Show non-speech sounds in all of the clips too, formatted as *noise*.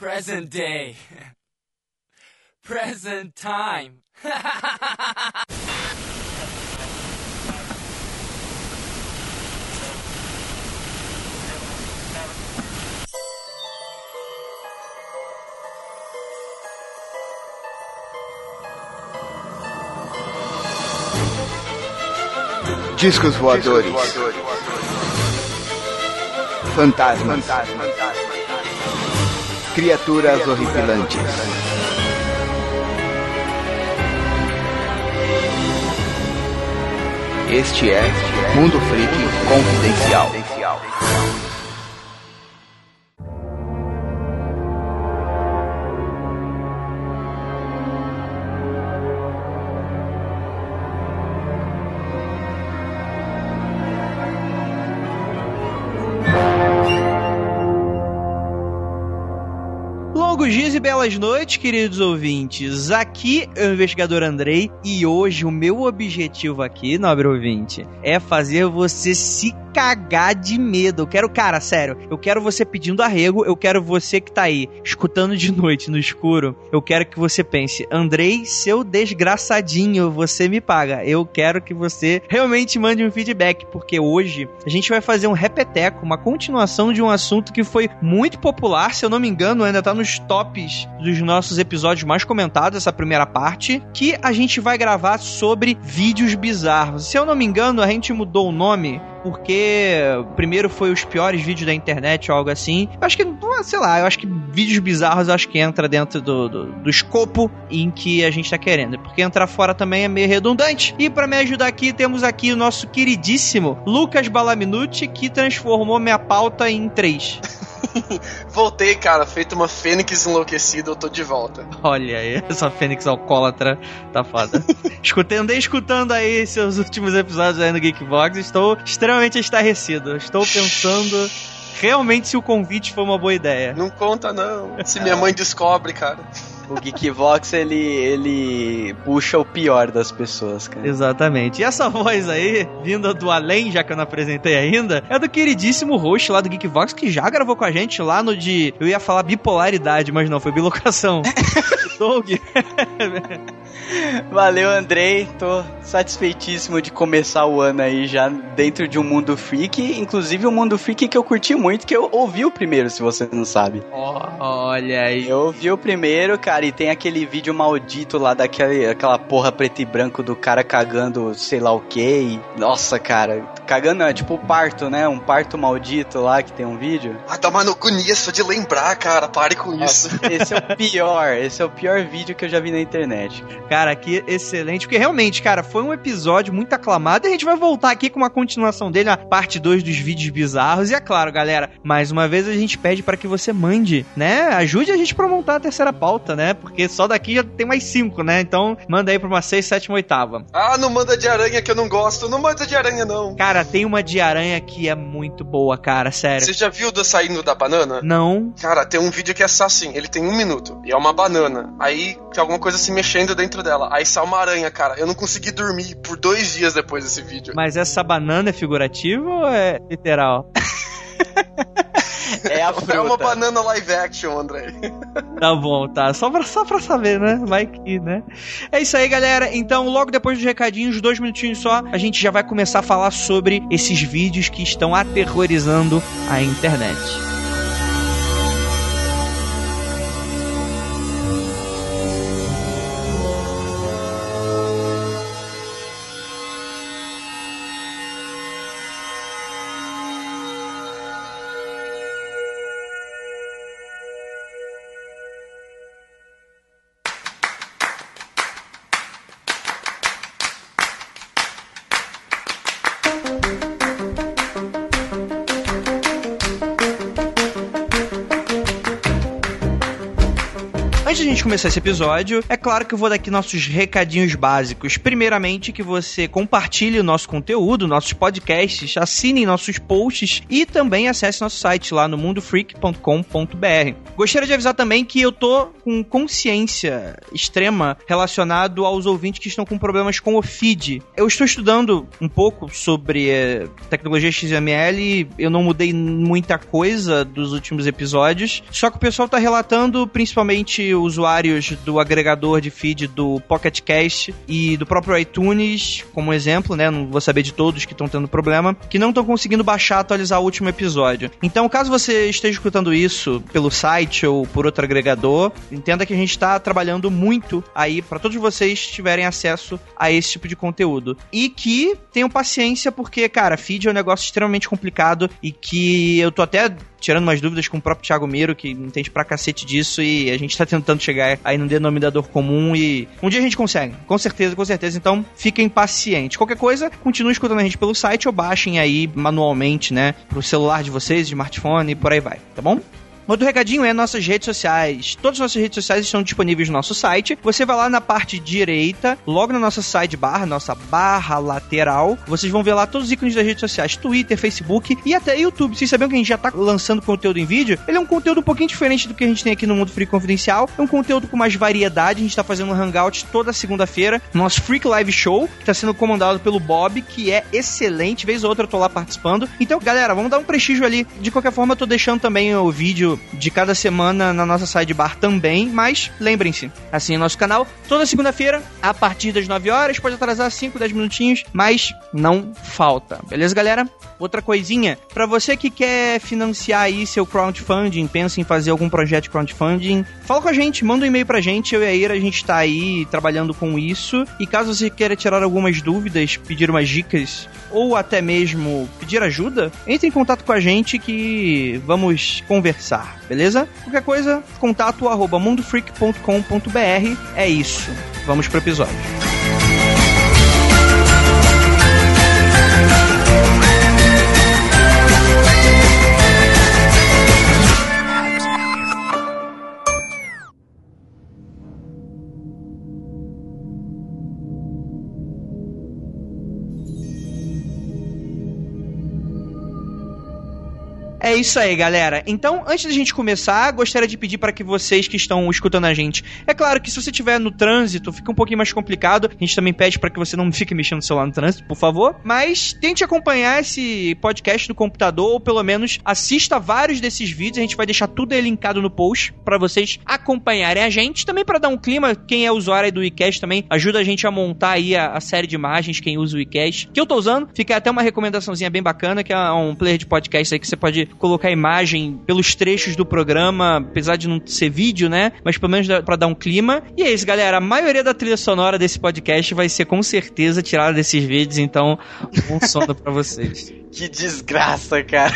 Present day. *laughs* Present time. Discos voadores. Fantasmas. Criaturas horripilantes. Este é Mundo Freak Confidencial. vuelve belas noites, queridos ouvintes. Aqui é o investigador Andrei e hoje o meu objetivo aqui, nobre ouvinte, é fazer você se cagar de medo. Eu quero, cara, sério, eu quero você pedindo arrego, eu quero você que tá aí escutando de noite no escuro. Eu quero que você pense, Andrei, seu desgraçadinho, você me paga. Eu quero que você realmente mande um feedback, porque hoje a gente vai fazer um repeteco, uma continuação de um assunto que foi muito popular, se eu não me engano, ainda tá nos tops dos nossos episódios mais comentados, essa primeira parte, que a gente vai gravar sobre vídeos bizarros. Se eu não me engano, a gente mudou o nome porque primeiro foi os piores vídeos da internet ou algo assim. Eu acho que, sei lá, eu acho que vídeos bizarros acho que entra dentro do, do, do escopo em que a gente tá querendo. Porque entrar fora também é meio redundante. E para me ajudar aqui, temos aqui o nosso queridíssimo Lucas Balaminuti, que transformou minha pauta em três. *laughs* Voltei, cara, feito uma fênix enlouquecida, eu tô de volta. Olha aí, essa fênix alcoólatra tá foda. *laughs* Escutei, andei escutando aí seus últimos episódios aí no Geekbox, estou extremamente estarrecido. Estou pensando realmente se o convite foi uma boa ideia. Não conta não, se minha mãe descobre, cara. O Geekvox, ele, ele puxa o pior das pessoas, cara. Exatamente. E essa voz aí, vinda do além, já que eu não apresentei ainda, é do queridíssimo host lá do Geekvox, que já gravou com a gente lá no de... Eu ia falar bipolaridade, mas não, foi bilocação. *laughs* Doug. Valeu, Andrei. Tô satisfeitíssimo de começar o ano aí já dentro de um mundo freak. Inclusive um mundo freak que eu curti muito, que eu ouvi o primeiro, se você não sabe. Oh, olha aí. Eu ouvi o primeiro, cara, e tem aquele vídeo maldito lá daquela aquela porra preto e branco do cara cagando sei lá o que. Nossa, cara. Cagando é tipo parto, né? Um parto maldito lá que tem um vídeo. Ah, tá no cu nisso de lembrar, cara. Pare com isso. *laughs* Esse é o pior. Esse é o pior vídeo que eu já vi na internet. Cara, que excelente. Porque realmente, cara, foi um episódio muito aclamado. E a gente vai voltar aqui com uma continuação dele, a parte 2 dos vídeos bizarros. E é claro, galera, mais uma vez a gente pede para que você mande, né? Ajude a gente pra montar a terceira pauta, né? Porque só daqui já tem mais cinco, né? Então manda aí pra uma 6, 7, 8. Ah, não manda de aranha que eu não gosto. Não manda de aranha, não. Cara, tem uma de aranha que é muito boa, cara, sério. Você já viu do saindo da banana? Não. Cara, tem um vídeo que é assim, ele tem um minuto, e é uma banana. Aí tem alguma coisa se mexendo dentro dela. Aí sai uma aranha, cara. Eu não consegui dormir por dois dias depois desse vídeo. Mas essa banana é figurativa ou é literal? *laughs* É a fruta. *laughs* É uma banana live action, André. Tá bom, tá. Só pra, só pra saber, né? Vai que, né? É isso aí, galera. Então, logo depois dos recadinhos, dois minutinhos só, a gente já vai começar a falar sobre esses vídeos que estão aterrorizando a internet. Gente começar esse episódio, é claro que eu vou dar aqui nossos recadinhos básicos. Primeiramente, que você compartilhe o nosso conteúdo, nossos podcasts, assine nossos posts e também acesse nosso site lá no mundofreak.com.br. Gostaria de avisar também que eu tô com consciência extrema relacionado aos ouvintes que estão com problemas com o feed. Eu estou estudando um pouco sobre eh, tecnologia XML, eu não mudei muita coisa dos últimos episódios, só que o pessoal tá relatando, principalmente usuários do agregador de feed do Pocket Cast e do próprio iTunes, como exemplo, né? Não vou saber de todos que estão tendo problema, que não estão conseguindo baixar, atualizar o último episódio. Então, caso você esteja escutando isso pelo site ou por outro agregador, entenda que a gente está trabalhando muito aí para todos vocês tiverem acesso a esse tipo de conteúdo. E que tenham paciência, porque, cara, feed é um negócio extremamente complicado e que eu tô até tirando umas dúvidas com o próprio Thiago Miro, que entende pra cacete disso, e a gente tá tentando chegar aí num denominador comum e um dia a gente consegue. Com certeza, com certeza. Então, fiquem pacientes. Qualquer coisa, continue escutando a gente pelo site ou baixem aí manualmente, né, pro celular de vocês, smartphone e por aí vai, tá bom? Outro recadinho é nossas redes sociais. Todas as nossas redes sociais estão disponíveis no nosso site. Você vai lá na parte direita, logo na nossa sidebar, nossa barra lateral, vocês vão ver lá todos os ícones das redes sociais: Twitter, Facebook e até YouTube. Vocês sabiam que a gente já tá lançando conteúdo em vídeo? Ele é um conteúdo um pouquinho diferente do que a gente tem aqui no Mundo Freak Confidencial. É um conteúdo com mais variedade. A gente tá fazendo um hangout toda segunda-feira. Nosso Freak Live Show, que tá sendo comandado pelo Bob, que é excelente. Vez ou outra eu tô lá participando. Então, galera, vamos dar um prestígio ali. De qualquer forma, eu tô deixando também o vídeo de cada semana na nossa sidebar também, mas lembrem-se, assim, nosso canal, toda segunda-feira, a partir das 9 horas, pode atrasar 5, 10 minutinhos, mas não falta. Beleza, galera? Outra coisinha, para você que quer financiar aí seu crowdfunding, pensa em fazer algum projeto de crowdfunding, fala com a gente, manda um e-mail pra gente, eu e a Ira, a gente tá aí trabalhando com isso, e caso você queira tirar algumas dúvidas, pedir umas dicas, ou até mesmo pedir ajuda, entre em contato com a gente que vamos conversar beleza? Qualquer coisa, contato arroba mundofreak.com.br. É isso. Vamos pro episódio. É isso aí, galera. Então, antes da gente começar, gostaria de pedir para que vocês que estão escutando a gente, é claro que se você estiver no trânsito, fica um pouquinho mais complicado. A gente também pede para que você não fique mexendo no celular no trânsito, por favor. Mas tente acompanhar esse podcast no computador ou pelo menos assista vários desses vídeos. A gente vai deixar tudo aí linkado no post para vocês acompanharem a gente. Também para dar um clima, quem é usuário aí do WeCast também ajuda a gente a montar aí a, a série de imagens, quem usa o WeCast, que eu tô usando. Fica até uma recomendaçãozinha bem bacana, que é um player de podcast aí que você pode colocar imagem pelos trechos do programa, apesar de não ser vídeo, né? Mas pelo menos para dar um clima. E é isso, galera. A maioria da trilha sonora desse podcast vai ser com certeza tirada desses vídeos, então um sono para vocês. *laughs* Que desgraça, cara.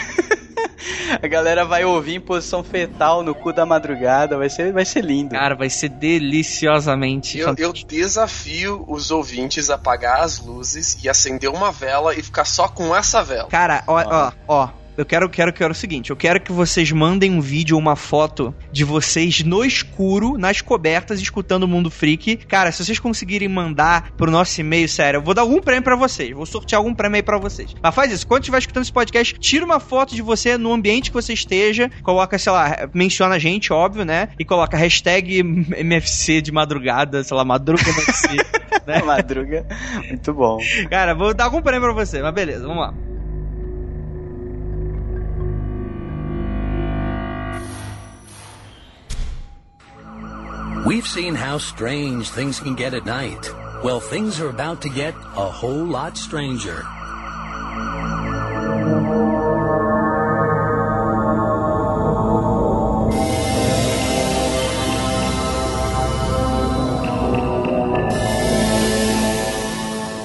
A galera vai ouvir em posição fetal no cu da madrugada, vai ser, vai ser lindo. Cara, vai ser deliciosamente. Eu, eu desafio os ouvintes a apagar as luzes e acender uma vela e ficar só com essa vela. Cara, ó, ó, ó. Eu quero, quero, quero o seguinte: eu quero que vocês mandem um vídeo ou uma foto de vocês no escuro, nas cobertas, escutando o Mundo Freak. Cara, se vocês conseguirem mandar pro nosso e-mail, sério, eu vou dar algum prêmio pra vocês. Vou sortear algum prêmio aí pra vocês. Mas faz isso, quando estiver escutando esse podcast, tira uma foto de você no ambiente que você esteja, coloca, sei lá, menciona a gente, óbvio, né? E coloca hashtag MFC de madrugada, sei lá, madruga MFC. *laughs* né? Madruga. Muito bom. Cara, vou dar algum prêmio pra você, mas beleza, vamos lá. We've seen how strange things can get at night. Well, things are about to get a whole lot stranger.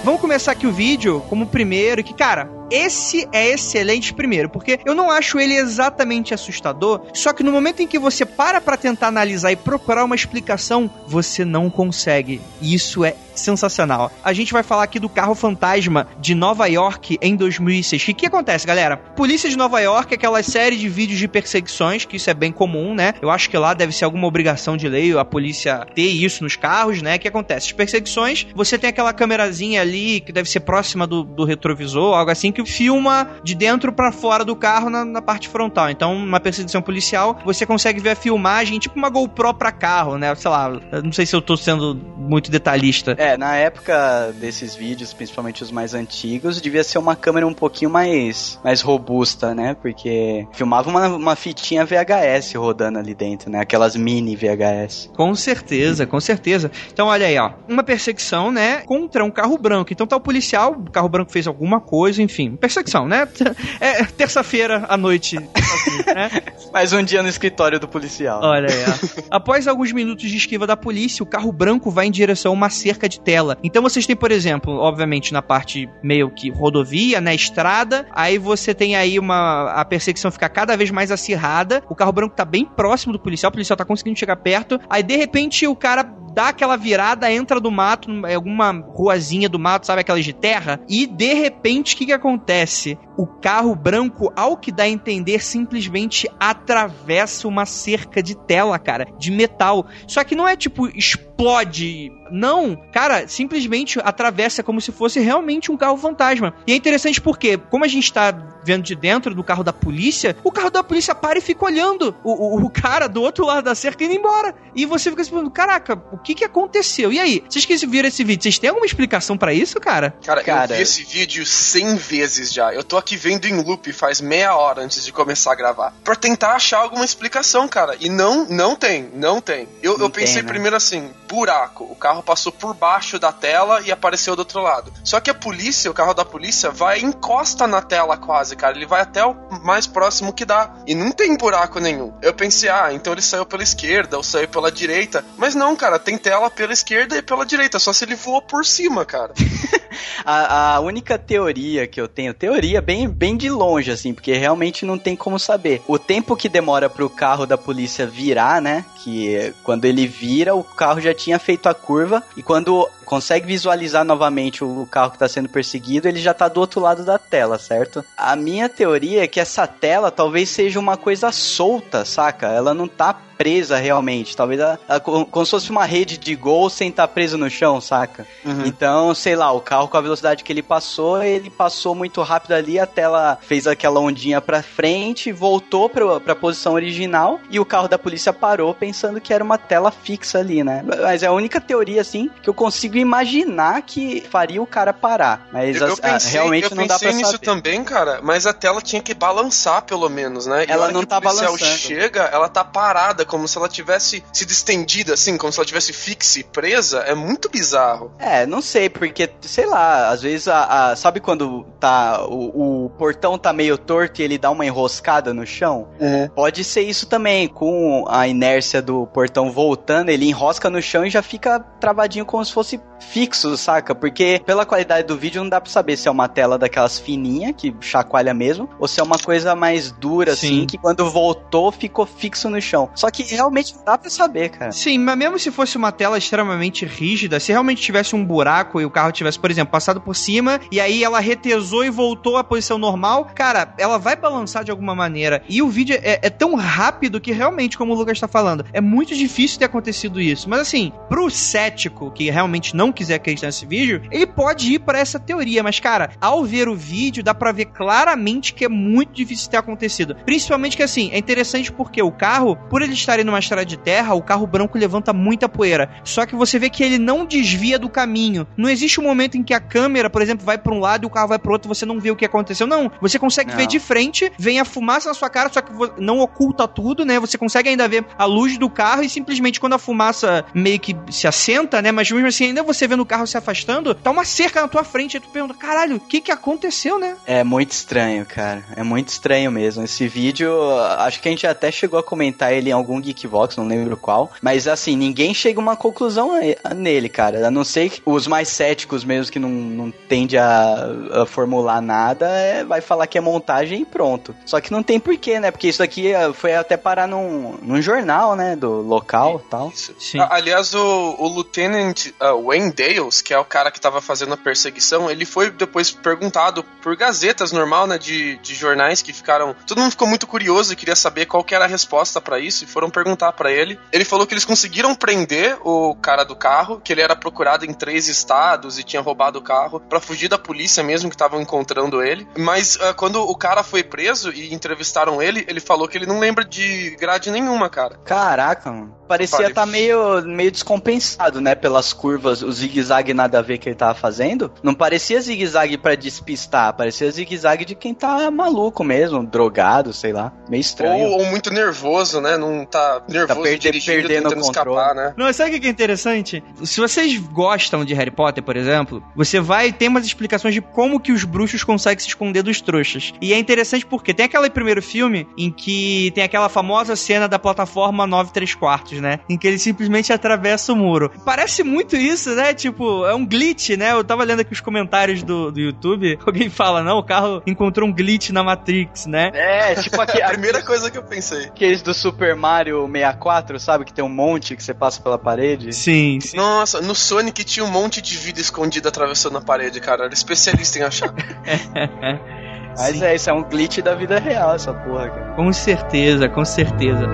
Vamos começar aqui o vídeo como primeiro, e que, cara, esse é excelente primeiro, porque eu não acho ele exatamente assustador, só que no momento em que você para pra tentar analisar e procurar uma explicação, você não consegue. E isso é sensacional. A gente vai falar aqui do carro fantasma de Nova York em 2006. O que, que acontece, galera? Polícia de Nova York, aquela série de vídeos de perseguições, que isso é bem comum, né? Eu acho que lá deve ser alguma obrigação de lei a polícia ter isso nos carros, né? O que acontece? As perseguições, você tem aquela câmerazinha ali que deve ser próxima do, do retrovisor, algo assim, que filma de dentro para fora do carro na, na, parte frontal. Então, uma perseguição policial, você consegue ver a filmagem, tipo uma GoPro pra carro, né? Sei lá, não sei se eu tô sendo muito detalhista. É, na época desses vídeos, principalmente os mais antigos, devia ser uma câmera um pouquinho mais, mais robusta, né? Porque filmava uma, uma fitinha VHS rodando ali dentro, né? Aquelas mini VHS. Com certeza, com certeza. Então, olha aí, ó. Uma perseguição, né? Contra um carro branco. Então tá o policial, o carro branco fez alguma coisa, enfim. Perseguição, né? *laughs* É terça-feira à noite. né? *laughs* Mais um dia no escritório do policial. Olha aí. *laughs* Após alguns minutos de esquiva da polícia, o carro branco vai em direção a uma cerca de tela. Então vocês têm, por exemplo, obviamente na parte meio que rodovia, né, estrada, aí você tem aí uma a perseguição fica cada vez mais acirrada, o carro branco tá bem próximo do policial, o policial tá conseguindo chegar perto, aí de repente o cara dá aquela virada, entra do mato, alguma ruazinha do mato, sabe, aquelas de terra, e de repente o que que acontece? O carro branco, ao que dá a entender, simplesmente atravessa uma cerca de tela, cara, de metal. Só que não é tipo explode não, cara, simplesmente atravessa como se fosse realmente um carro fantasma. E é interessante porque, como a gente tá vendo de dentro do carro da polícia, o carro da polícia para e fica olhando o, o, o cara do outro lado da cerca indo embora. E você fica se perguntando, caraca, o que que aconteceu? E aí? Vocês que viram esse vídeo, vocês têm alguma explicação para isso, cara? Cara, cara, eu vi esse vídeo 100 vezes já. Eu tô aqui vendo em loop faz meia hora antes de começar a gravar. Pra tentar achar alguma explicação, cara. E não, não tem, não tem. Eu, não eu pensei tem, né? primeiro assim, buraco. O carro passou por baixo da tela e apareceu do outro lado. Só que a polícia, o carro da polícia, vai encosta na tela quase, cara. Ele vai até o mais próximo que dá. E não tem buraco nenhum. Eu pensei, ah, então ele saiu pela esquerda ou saiu pela direita. Mas não, cara, tem tela pela esquerda e pela direita. Só se ele voou por cima, cara. *laughs* a, a, única teoria que eu tenho, teoria bem, bem de longe, assim, porque realmente não tem como saber. O tempo que demora pro carro da polícia virar, né? Que quando ele vira, o carro já tinha feito a curva. E quando consegue visualizar novamente o carro que está sendo perseguido, ele já está do outro lado da tela, certo? A minha teoria é que essa tela talvez seja uma coisa solta, saca? Ela não tá presa realmente. Talvez ela, ela, como se fosse uma rede de gol sem estar tá preso no chão, saca? Uhum. Então, sei lá, o carro com a velocidade que ele passou, ele passou muito rápido ali, a tela fez aquela ondinha pra frente, voltou pra, pra posição original e o carro da polícia parou pensando que era uma tela fixa ali, né? Mas é a única teoria, assim, que eu consigo imaginar que faria o cara parar. Mas eu, eu pensei, realmente não dá pra saber. Eu pensei nisso também, cara, mas a tela tinha que balançar pelo menos, né? E ela não tá balançando. chega, ela tá parada, como se ela tivesse sido estendida, assim, como se ela tivesse fixe, presa. É muito bizarro. É, não sei, porque, sei lá, às vezes a, a sabe quando tá o, o, portão tá meio torto e ele dá uma enroscada no chão? Uhum. Pode ser isso também, com a inércia do portão voltando, ele enrosca no chão e já fica travadinho como se fosse fixo, saca? Porque pela qualidade do vídeo não dá pra saber se é uma tela daquelas fininha, que chacoalha mesmo, ou se é uma coisa mais dura, assim, Sim. assim, que quando voltou ficou fixo no chão. Só que realmente não dá pra saber, cara. Sim, mas mesmo se fosse uma tela extremamente rígida, se realmente tivesse um buraco e o carro tivesse, por exemplo, passado por cima, e aí ela retesou e voltou à posição normal, cara, ela vai balançar de alguma maneira. E o vídeo é, é tão rápido que realmente, como o Lucas tá falando, é muito difícil ter acontecido isso. Mas assim, pro cético que realmente não quiser acreditar nesse vídeo, ele pode ir para essa teoria. Mas, cara, ao ver o vídeo, dá pra ver claramente que é muito difícil ter acontecido. Principalmente que, assim, é interessante porque o carro, por ele estar numa estrada de terra, o carro branco levanta muita poeira. Só que você vê que ele não desvia do caminho. Não existe um momento em que a câmera, por exemplo, vai para um lado e o carro vai pro outro, você não vê o que aconteceu. Não, você consegue não. ver de frente, vem a fumaça na sua cara, só que não oculta tudo, né? Você consegue ainda ver a luz do carro e simplesmente quando a fumaça meio que se assenta, né? Mas mesmo assim, ainda você você vê no carro se afastando, tá uma cerca na tua frente, e tu pergunta, caralho, o que que aconteceu, né? É muito estranho, cara. É muito estranho mesmo. Esse vídeo, acho que a gente até chegou a comentar ele em algum Geekvox, não lembro qual. Mas assim, ninguém chega a uma conclusão nele, cara. A não ser os mais céticos mesmo, que não, não tende a, a formular nada, é, vai falar que é montagem e pronto. Só que não tem porquê, né? Porque isso aqui é, foi até parar num, num jornal, né? Do local e tal. Sim. Aliás, o, o Lieutenant uh, Wayne Dales, que é o cara que tava fazendo a perseguição, ele foi depois perguntado por gazetas normal, né? De, de jornais que ficaram. Todo mundo ficou muito curioso e queria saber qual que era a resposta para isso e foram perguntar para ele. Ele falou que eles conseguiram prender o cara do carro, que ele era procurado em três estados e tinha roubado o carro para fugir da polícia mesmo que estavam encontrando ele. Mas uh, quando o cara foi preso e entrevistaram ele, ele falou que ele não lembra de grade nenhuma, cara. Caraca, mano. Parecia estar tá meio, meio descompensado, né? Pelas curvas, o zigue-zague nada a ver que ele tava fazendo. Não parecia zigue-zague pra despistar, parecia zigue-zague de quem tá maluco mesmo, drogado, sei lá. Meio estranho. Ou, ou muito nervoso, né? Não tá nervoso tá perde, dirigindo, perdendo tentando escapar, né? Não, sabe o que é interessante? Se vocês gostam de Harry Potter, por exemplo, você vai ter umas explicações de como que os bruxos conseguem se esconder dos trouxas. E é interessante porque tem aquele primeiro filme em que tem aquela famosa cena da plataforma 9 3 quartos, né? Em que ele simplesmente atravessa o muro. Parece muito isso, né? Tipo, é um glitch, né? Eu tava lendo aqui os comentários do, do YouTube. *laughs* Alguém fala, não, o carro encontrou um glitch na Matrix, né? É, tipo aqui, *laughs* a primeira coisa que eu pensei. Aqueles do Super Mario 64, sabe? Que tem um monte que você passa pela parede. Sim, sim. Nossa, no Sonic tinha um monte de vida escondida atravessando a parede, cara. Era especialista em achar. *laughs* Mas Sim. é, isso é um glitch da vida real, essa porra, cara. Com certeza, com certeza.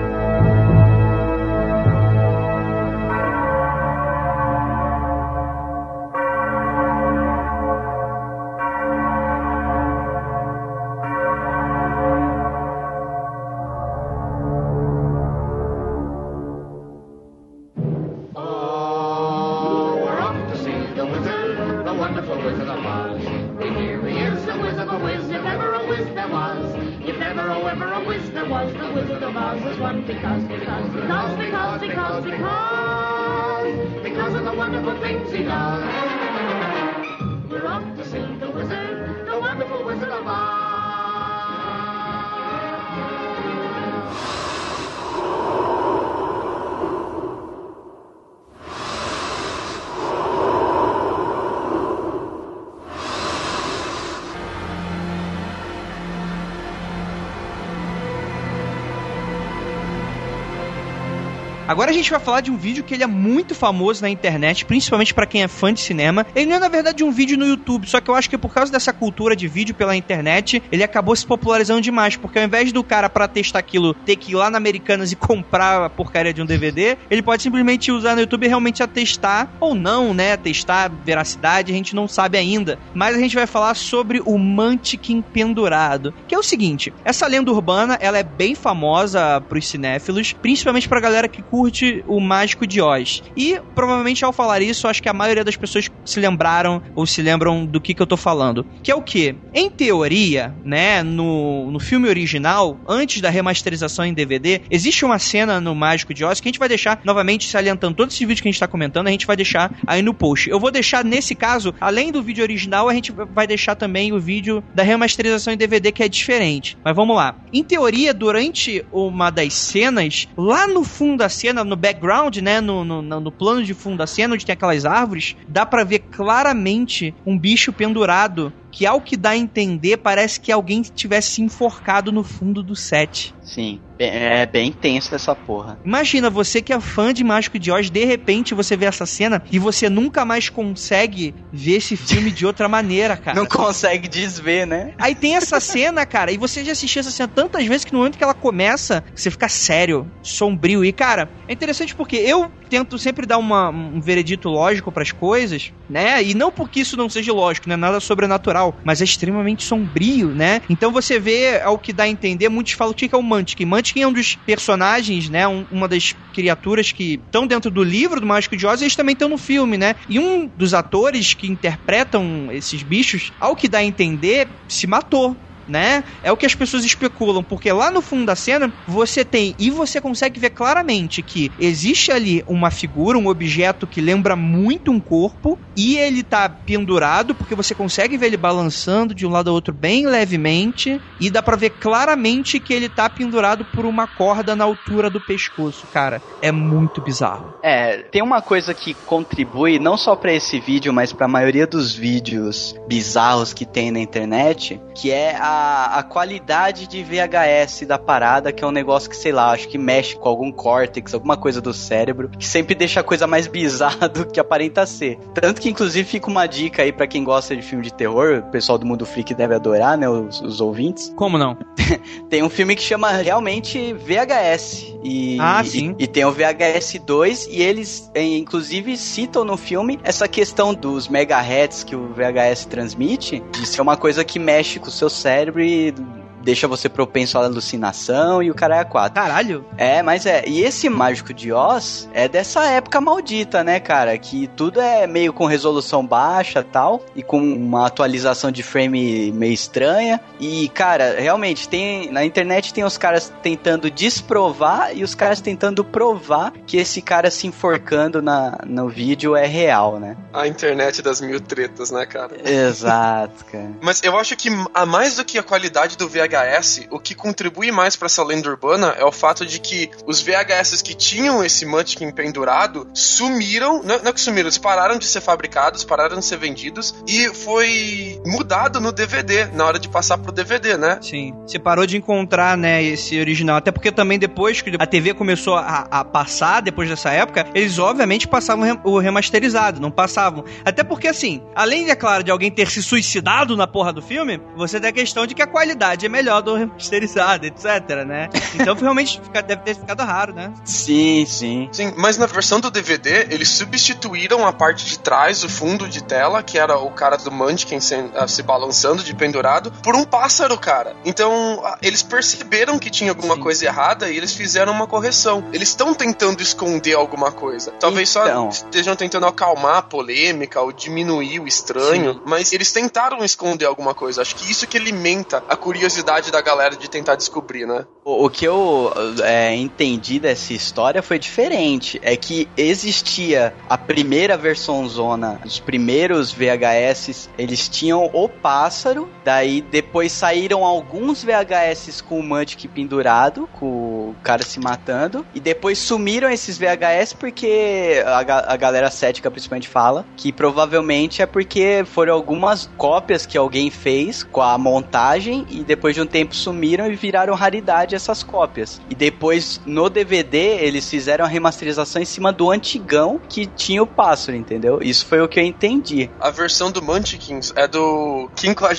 Agora a gente vai falar de um vídeo que ele é muito famoso na internet, principalmente para quem é fã de cinema. Ele não é na verdade um vídeo no YouTube, só que eu acho que por causa dessa cultura de vídeo pela internet, ele acabou se popularizando demais, porque ao invés do cara para testar aquilo ter que ir lá na Americanas e *laughs* comprar a porcaria de um DVD, ele pode simplesmente usar no YouTube realmente a testar ou não, né, testar veracidade, a gente não sabe ainda. Mas a gente vai falar sobre o Mantiquin pendurado, que é o seguinte, essa lenda urbana, ela é bem famosa pros cinéfilos, principalmente pra galera que curte o Mágico de Oz. E provavelmente ao falar isso, acho que a maioria das pessoas se lembraram ou se lembram do que, que eu tô falando. Que é o que? Em teoria, né, no, no filme original, antes da remasterização em DVD, existe uma cena no Mágico de Oz que a gente vai deixar, novamente, salientando todos esses vídeos que a gente tá comentando, a gente vai deixar aí no post. Eu vou deixar, nesse caso, além do vídeo original, a gente vai deixar também o vídeo da remasterização em DVD, que é diferente. Mas vamos lá. Em teoria, durante uma das cenas, lá no fundo da cena, no background, né? No, no, no, plano de fundo da cena, onde tem aquelas árvores, dá para ver claramente um bicho pendurado. Que ao que dá a entender, parece que alguém tivesse enforcado no fundo do set. Sim. É bem tenso essa porra. Imagina, você que é fã de Mágico de Oz, de repente você vê essa cena e você nunca mais consegue ver esse filme de outra maneira, *laughs* cara. Não consegue desver, né? Aí tem essa cena, cara, e você já assistiu essa cena tantas vezes que no momento que ela começa, você fica sério, sombrio. E, cara, é interessante porque eu tento sempre dar uma, um veredito lógico para as coisas, né? E não porque isso não seja lógico, não é nada sobrenatural, mas é extremamente sombrio, né? Então você vê, ao que dá a entender, muitos falam que é o Mantic. Mantic é um dos personagens, né? Um, uma das criaturas que estão dentro do livro do Mágico de Oz, eles também estão no filme, né? E um dos atores que interpretam esses bichos, ao que dá a entender, se matou né? É o que as pessoas especulam, porque lá no fundo da cena você tem e você consegue ver claramente que existe ali uma figura, um objeto que lembra muito um corpo e ele tá pendurado porque você consegue ver ele balançando de um lado ao outro bem levemente e dá para ver claramente que ele tá pendurado por uma corda na altura do pescoço, cara. É muito bizarro. É, tem uma coisa que contribui não só para esse vídeo, mas para a maioria dos vídeos bizarros que tem na internet, que é a, a qualidade de VHS da parada, que é um negócio que, sei lá, acho que mexe com algum córtex, alguma coisa do cérebro, que sempre deixa a coisa mais bizarra *laughs* do que aparenta ser. Tanto que, inclusive, fica uma dica aí para quem gosta de filme de terror, o pessoal do Mundo Freak deve adorar, né, os, os ouvintes. Como não? *laughs* tem um filme que chama realmente VHS. E, ah, sim. E, e tem o VHS 2 e eles, inclusive, citam no filme essa questão dos megahertz que o VHS transmite, de ser uma coisa que mexe com o seu cérebro e deixa você propenso à alucinação e o cara é a quatro. Caralho. É, mas é. E esse Mágico de Oz é dessa época maldita, né, cara? Que tudo é meio com resolução baixa tal, e com uma atualização de frame meio estranha. E, cara, realmente, tem. Na internet tem os caras tentando desprovar e os caras tentando provar que esse cara se enforcando na, no vídeo é real, né? A internet das mil tretas, né, cara? Exato, cara. Mas eu acho que a mais do que a qualidade do VHS VHS, o que contribui mais para essa lenda urbana é o fato de que os VHS que tinham esse Munchkin pendurado sumiram, não, não é que sumiram, eles pararam de ser fabricados, pararam de ser vendidos e foi mudado no DVD na hora de passar pro DVD, né? Sim. Você parou de encontrar, né, esse original. Até porque também depois que a TV começou a, a passar, depois dessa época, eles obviamente passavam o remasterizado, não passavam. Até porque, assim, além, é claro, de alguém ter se suicidado na porra do filme, você tem a questão de que a qualidade é melhor do remasterizado, etc, né? Então *laughs* realmente deve ter ficado raro, né? Sim, sim. Sim, mas na versão do DVD, eles substituíram a parte de trás, o fundo de tela, que era o cara do Munchkin se, uh, se balançando de pendurado, por um pássaro, cara. Então, uh, eles perceberam que tinha alguma sim. coisa errada e eles fizeram uma correção. Eles estão tentando esconder alguma coisa. Talvez então. só estejam tentando acalmar a polêmica ou diminuir o estranho, sim. mas eles tentaram esconder alguma coisa. Acho que isso que alimenta a curiosidade curiosidade da galera de tentar descobrir, né? O, o que eu é, entendi dessa história foi diferente. É que existia a primeira versão zona, os primeiros VHS, eles tinham o pássaro, daí depois saíram alguns VHS com o Mantic pendurado, com o cara se matando, e depois sumiram esses VHS porque a, a galera cética principalmente fala que provavelmente é porque foram algumas cópias que alguém fez com a montagem e depois de um tempo sumiram e viraram raridade essas cópias. E depois, no DVD, eles fizeram a remasterização em cima do antigão que tinha o pássaro, entendeu? Isso foi o que eu entendi. A versão do Munchkins é do 50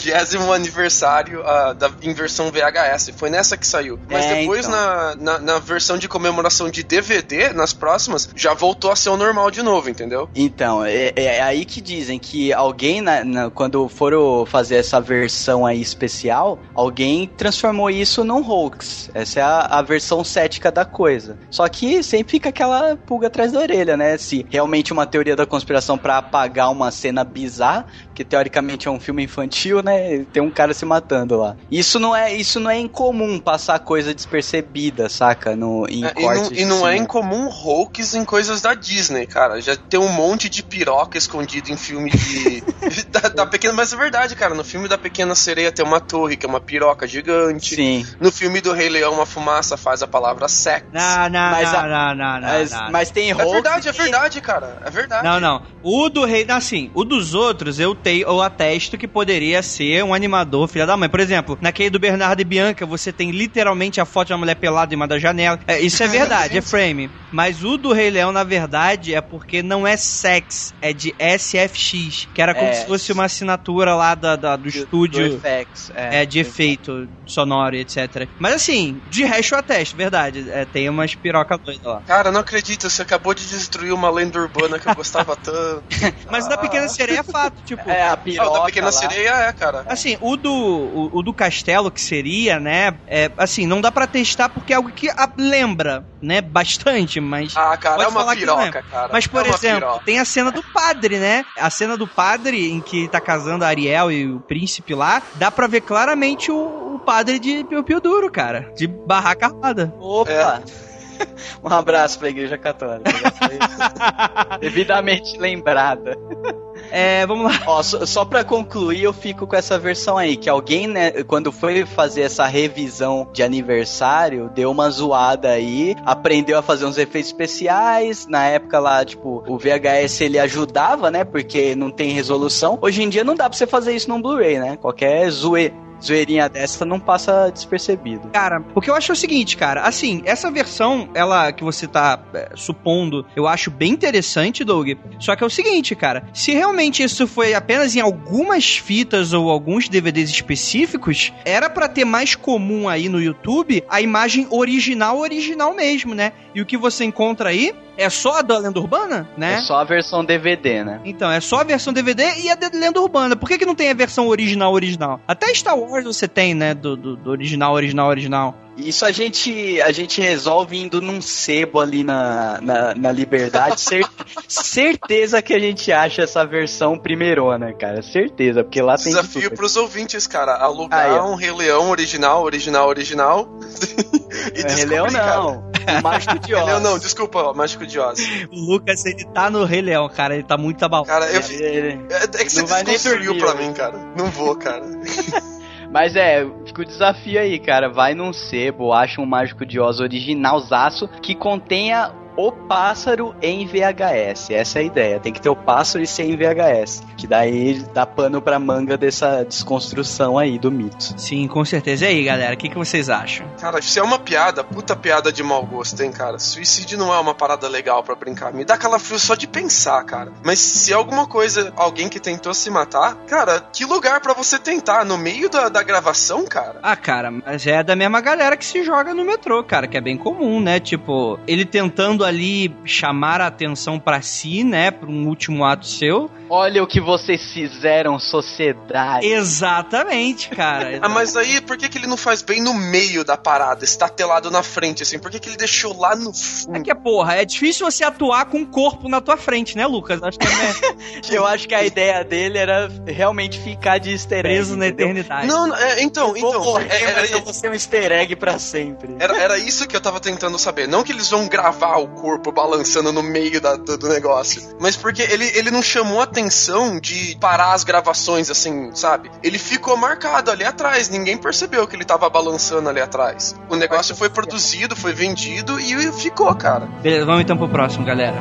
aniversário uh, da inversão VHS. Foi nessa que saiu. Mas é, depois, então. na, na, na, versão de comemoração de DVD, nas próximas, já voltou a ser o normal de novo, entendeu? Então, é, é aí que dizem que alguém, na, na, quando foram fazer essa versão aí especial, alguém alguém transformou isso num hoax. Essa é a, a, versão cética da coisa. Só que sempre fica aquela pulga atrás da orelha, né? Se realmente uma teoria da conspiração para apagar uma cena bizarra, que teoricamente é um filme infantil, né? Tem um cara se matando lá. Isso não é, isso não é incomum passar coisa despercebida, saca? No, em é, e não, e não é incomum hoax em coisas da Disney, cara. Já tem um monte de piroca escondido em filme de. *laughs* da, da, pequena. Mas é verdade, cara. No filme da Pequena Sereia tem uma torre, que é uma piroca gigante. Sim. No filme do Rei Leão, uma fumaça faz a palavra sex. Não, não, mas, não, não, não, mas, não, mas tem hoax. É verdade, é verdade, cara. É verdade. Não, não. O do Rei. Assim, o dos outros eu tenho, eu atesto que poderia ser um animador, filha da mãe. Por exemplo, naquele do Bernardo e Bianca, você tem literalmente a foto de uma mulher pelada em uma da janela. É, isso é verdade, é frame. Mas o do Rei Leão, na verdade, é porque não é sex, é de SFX, que era como é, se fosse uma assinatura lá da, da do, do, estúdio. Do FX, é, é, de efeito sonoro e etc. Mas assim, de resto eu atesto, verdade. É, tem umas piroca doida lá. Cara, não acredito, você acabou de destruir uma lenda urbana que eu gostava *laughs* tanto. Mas ah. da Pequena Sereia é fato, tipo, É, a É, o piroca da Pequena lá. Sereia é, cara. Assim, o do, o, o do castelo, que seria, né? É, assim, não dá pra testar porque é algo que ah, lembra, né? Bastante, mas. Ah, cara, Pode é uma não piroca, cara. Mas, por é exemplo, piroca. tem a cena do padre, né? A cena do padre em que tá casando a Ariel e o príncipe lá, dá pra ver claramente o, o padre de Pio Pio Duro, cara. De barraca armada. Opa! *laughs* Um abraço pra Igreja Católica. *laughs* Devidamente lembrada. É, vamos lá. Ó, só, só pra concluir, eu fico com essa versão aí, que alguém, né, quando foi fazer essa revisão de aniversário, deu uma zoada aí, aprendeu a fazer uns efeitos especiais, na época lá, tipo, o VHS ele ajudava, né, porque não tem resolução. Hoje em dia não dá pra você fazer isso num Blu-ray, né, qualquer zoe, zoeirinha dessa não passa despercebido. Cara, o que eu acho é o seguinte, cara, assim, essa versão, ela que você tá é, supondo, eu acho bem interessante, Doug. Só que é o seguinte, cara, se realmente isso foi apenas em algumas fitas ou alguns DVDs específicos, era pra ter mais comum aí no YouTube a imagem original, original mesmo, né? E o que você encontra aí é só a da lenda urbana, né? É só a versão DVD, né? Então, é só a versão DVD e a de lenda urbana. Por que, que não tem a versão original, original? Até Star Wars você tem, né? Do, do, do original, original, original. Isso a gente, a gente resolve indo num sebo ali na, na, na Liberdade. Cer- *laughs* certeza que a gente acha essa versão primeirona, cara. Certeza, porque lá tem de Desafio pros ouvintes, cara. Alugar Aí, ó. um Rei Leão original, original, original. *laughs* e É, Rei Leão cara. não. O Mágico de *laughs* Rei Oz. Leão não, desculpa, ó, Mágico de Oz. O Lucas, ele tá no Rei Leão, cara. Ele tá muito abalado. Cara, eu, Ele- é, é que você Não vai nem desconstruiu dormir pra mim, cara. Não vou, cara. Mas é, fica o desafio aí, cara. Vai num sebo, acha um Mágico de Oz originalzaço que contenha o pássaro em VHS. Essa é a ideia. Tem que ter o pássaro e ser em VHS. Que daí dá pano pra manga dessa desconstrução aí do mito. Sim, com certeza. E aí, galera, o que, que vocês acham? Cara, isso é uma piada, puta piada de mau gosto, hein, cara. Suicídio não é uma parada legal pra brincar. Me dá calafrio só de pensar, cara. Mas se alguma coisa, alguém que tentou se matar, cara, que lugar pra você tentar? No meio da, da gravação, cara? Ah, cara, mas é da mesma galera que se joga no metrô, cara, que é bem comum, né? Tipo, ele tentando ali chamar a atenção pra si, né? Pra um último ato seu. Olha o que vocês fizeram, sociedade. Exatamente, cara. Ah, mas aí, por que, que ele não faz bem no meio da parada, estatelado na frente, assim? Por que, que ele deixou lá no É fundo? que, porra, é difícil você atuar com um corpo na tua frente, né, Lucas? Acho que é *laughs* Eu acho que a ideia dele era realmente ficar de easter egg. preso na entendeu? eternidade. Não, é, então, Vou então. morrer, é- mas é- eu vou ser um easter egg pra sempre. Era, era isso que eu tava tentando saber. Não que eles vão gravar o corpo balançando no meio da- do, do negócio. Mas porque ele, ele não chamou atenção de parar as gravações, assim, sabe? Ele ficou marcado ali atrás. Ninguém percebeu que ele tava balançando ali atrás. O negócio foi produzido, foi vendido e ficou, cara. Beleza, vamos então pro próximo, galera.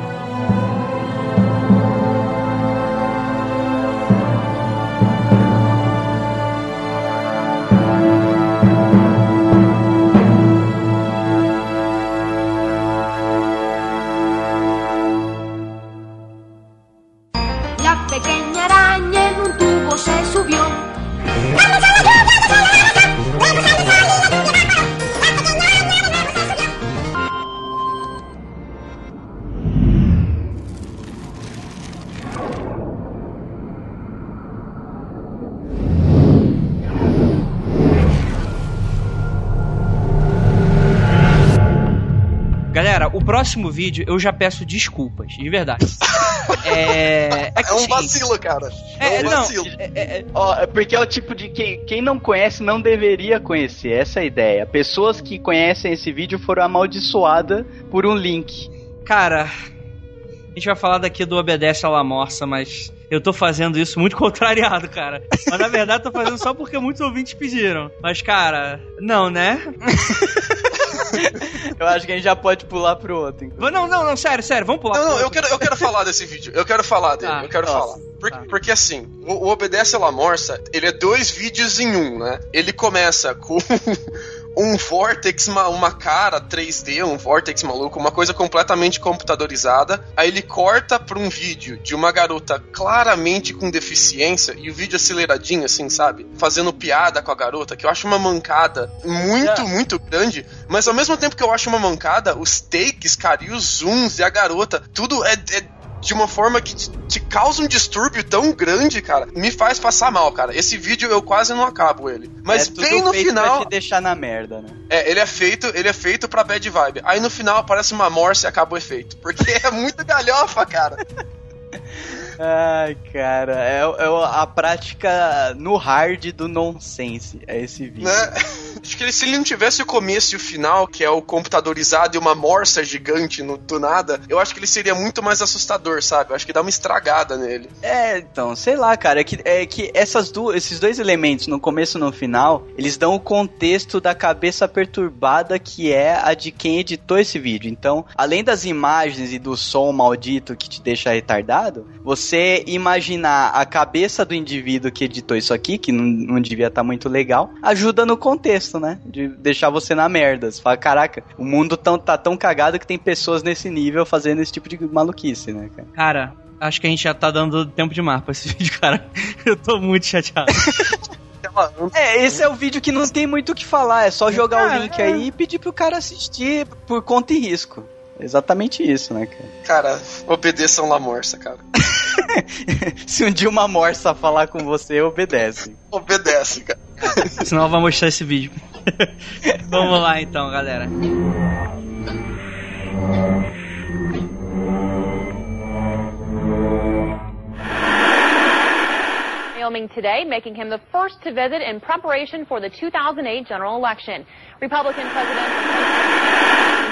Vídeo eu já peço desculpas, de verdade. *laughs* é. É, que É um vacilo, cara. É, É, um não, vacilo. é- é- é- Ó, é porque é o tipo de quem, quem não conhece não deveria conhecer. Essa é a ideia. Pessoas que conhecem esse vídeo foram amaldiçoadas por um link. Cara, a gente vai falar daqui do Obedece à La Morsa, mas eu tô fazendo isso muito *laughs* contrariado, cara. Mas na verdade tô fazendo só porque muitos ouvintes pediram. Mas, cara, não, né? *laughs* *laughs* Eu acho que a gente já pode pular pro outro. inclusive. Não, não, não, sério, sério, vamos pular. Não, pro não, eu outro. quero, eu quero falar desse vídeo. Eu quero falar dele. Tá, eu quero nossa, falar. Por- tá. Porque assim, o, o Obedece a La Morsa, ele é dois vídeos em um, né? Ele começa com *laughs* um vortex, uma, uma cara 3D, um vortex maluco, uma coisa completamente computadorizada. Aí ele corta pra um vídeo de uma garota claramente com deficiência e o vídeo aceleradinho, assim, sabe? Fazendo piada com a garota, que eu acho uma mancada muito, É. muito grande. Mas ao mesmo tempo que eu acho uma mancada, os takes, cara, e os zooms e a garota, tudo é- é de uma forma que te, causa um distúrbio tão grande, cara, me faz passar mal, cara. Esse vídeo eu quase não acabo ele. Mas é bem no final. Pra te deixar na merda, né? É, ele é feito, ele é feito pra bad vibe. Aí no final aparece uma morse e acaba o efeito. Porque *laughs* é muito galhofa, cara. *laughs* Ai, cara, é, é a prática no hard do nonsense. É esse vídeo. Né? *laughs* Acho que ele, se ele não tivesse o começo e o final, que é o computadorizado e uma morsa gigante no, do nada, eu acho que ele seria muito mais assustador, sabe? Eu acho que dá uma estragada nele. É, então, sei lá, cara. É que, é que essas du esses dois elementos, no começo e no final, eles dão o contexto da cabeça perturbada que é a de quem editou esse vídeo. Então, além das imagens e do som maldito que te deixa retardado, você imaginar a cabeça do indivíduo que editou isso aqui, que não, não devia estar tá muito legal, ajuda no contexto, né? De deixar você na merda. Você fala, caraca, o mundo tão, tá tão cagado que tem pessoas nesse nível fazendo esse tipo de maluquice, né, cara? Cara, acho que a gente já tá dando tempo demais pra esse *laughs* vídeo, cara. Eu tô muito chateado. *laughs* É, esse é o vídeo que não tem muito o que falar, é só jogar Cara, o link é. aí e pedir pro cara assistir por conta e risco. Exatamente isso, né, cara? Cara, obedeçam La Morsa, cara. *laughs* *laughs* Se um dia uma morsa falar com você, obedece. Obedece, cara. Senão vai mostrar esse vídeo. *laughs* Vamos lá então, galera. Wyoming today, making him the first to visit in preparation for the 2008 general election. Republican President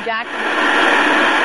Jackson.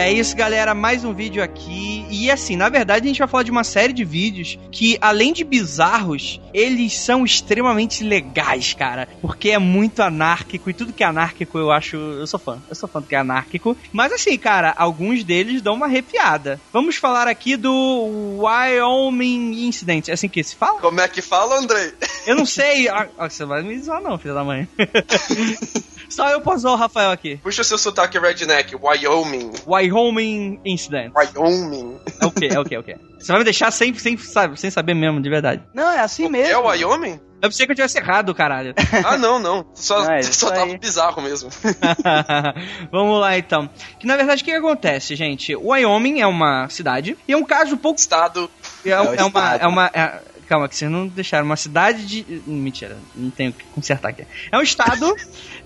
É isso, galera. Mais um vídeo aqui. E assim, na verdade, a gente vai falar de uma série de vídeos que, além de bizarros, eles são extremamente legais, cara. Porque é muito anárquico e tudo que é anárquico eu acho. Eu sou fã. Eu sou fã do que é anárquico. Mas assim, cara, alguns deles dão uma arrepiada. Vamos falar aqui do Wyoming Incident. É assim que se fala? Como é que fala, Andrei? Eu não sei. Ah, você vai me zoar, não, filho da mãe. *laughs* Só eu posso zoar o Rafael aqui. Puxa seu sotaque redneck, Wyoming. Wyoming Incident. Wyoming. É o quê? É o quê? É o quê? Você vai me deixar sem, sem, sabe, sem saber mesmo, de verdade. Não, é assim mesmo. É o Wyoming? Eu pensei que eu tivesse errado, caralho. *laughs* Ah, não, não. Só, Ah, é só tava bizarro mesmo. *laughs* *laughs* Vamos lá então. Que na verdade o que acontece, gente? Wyoming é uma cidade e é um caso um pouco. Estado. É, É o é uma. estado. É uma é- calma, que vocês não deixaram. Uma cidade de. Mentira, não tenho que consertar aqui. É um estado.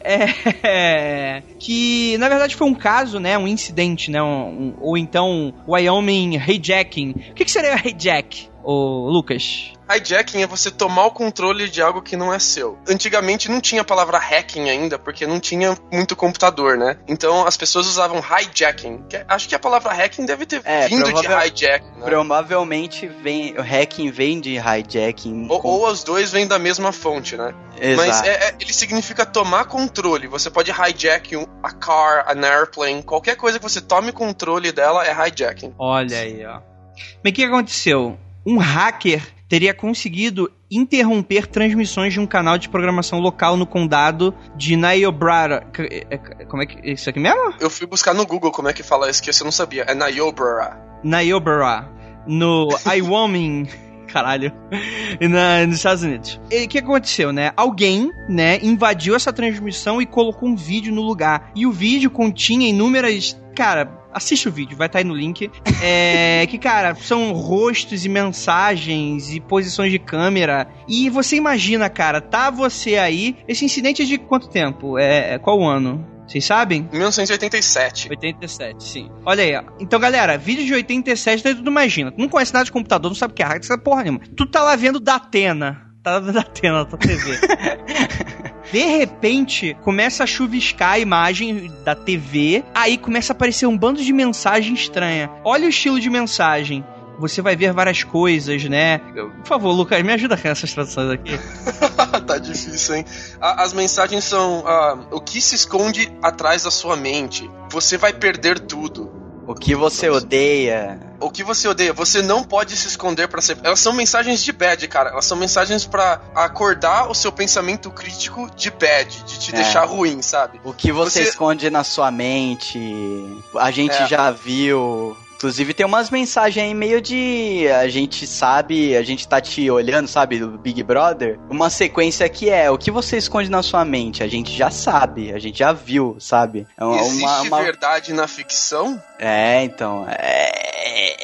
É, *laughs* que na verdade foi um caso, né? Um incidente, né? um- um- ou então Wyoming hijacking. O que, que seria hijack, ô Lucas? Hijacking é você tomar o controle de algo que não é seu. Antigamente não tinha a palavra hacking ainda, porque não tinha muito computador, né? Então as pessoas usavam hijacking. que- Acho que a palavra hacking deve ter É, vindo de hijack, né? Provavelmente vem, o hacking vem de hijacking. Ou, com- ou os dois vêm da mesma fonte, né? Exato. Mas é- é- ele significa tomar controle. Você pode hijack um- a car, an airplane, qualquer coisa que você tome controle dela é hijacking. Olha aí, ó. Mas o que aconteceu? Um hacker teria conseguido interromper transmissões de um canal de programação local no condado de Niobrara. É- é- Como é que. Isso aqui mesmo? Eu fui buscar no Google como é que fala isso, que eu não sabia. É Niobrara. Niobrara. No Wyoming. Caralho. *laughs* E na, nos Estados Unidos. E o que aconteceu, né? Alguém, né, invadiu essa transmissão e colocou um vídeo no lugar. E o vídeo continha inúmeras. Cara, assiste o vídeo, vai estar aí no link. É. *laughs* Que, cara, são rostos e mensagens e posições de câmera. E você imagina, cara, tá você aí. Esse incidente é de quanto tempo? É. é Qual ano? Vocês sabem? 1987. 87, sim. Olha aí, ó. Então, galera, vídeo de 87, daí tu imagina. Tu não conhece nada de computador, não sabe o que é hack, essa porra nenhuma. Tu tá lá vendo da Atena. Tá lá vendo da Atena na tua TV. *laughs* De repente, começa a chuviscar a imagem da TV, aí começa a aparecer um bando de mensagem estranha. Olha o estilo de mensagem. Você vai ver várias coisas, né? Por favor, Lucas, me ajuda com essas traduções aqui. *laughs* tá difícil, hein? As mensagens são ah, o que se esconde atrás da sua mente. Você vai perder tudo. O que você odeia. O que você odeia, você não pode se esconder pra sempre. Elas são mensagens de bad, cara. Elas são mensagens pra acordar o seu pensamento crítico de bad, de te É. deixar ruim, sabe? O que você, Você- esconde na sua mente. A gente É. já viu. Inclusive tem umas mensagens aí meio de a gente sabe, a gente tá te olhando, sabe, do Big Brother. Uma sequência que é o que você esconde na sua mente, a gente já sabe, a gente já viu, sabe? É uma, Existe uma, verdade na ficção? É, então, é,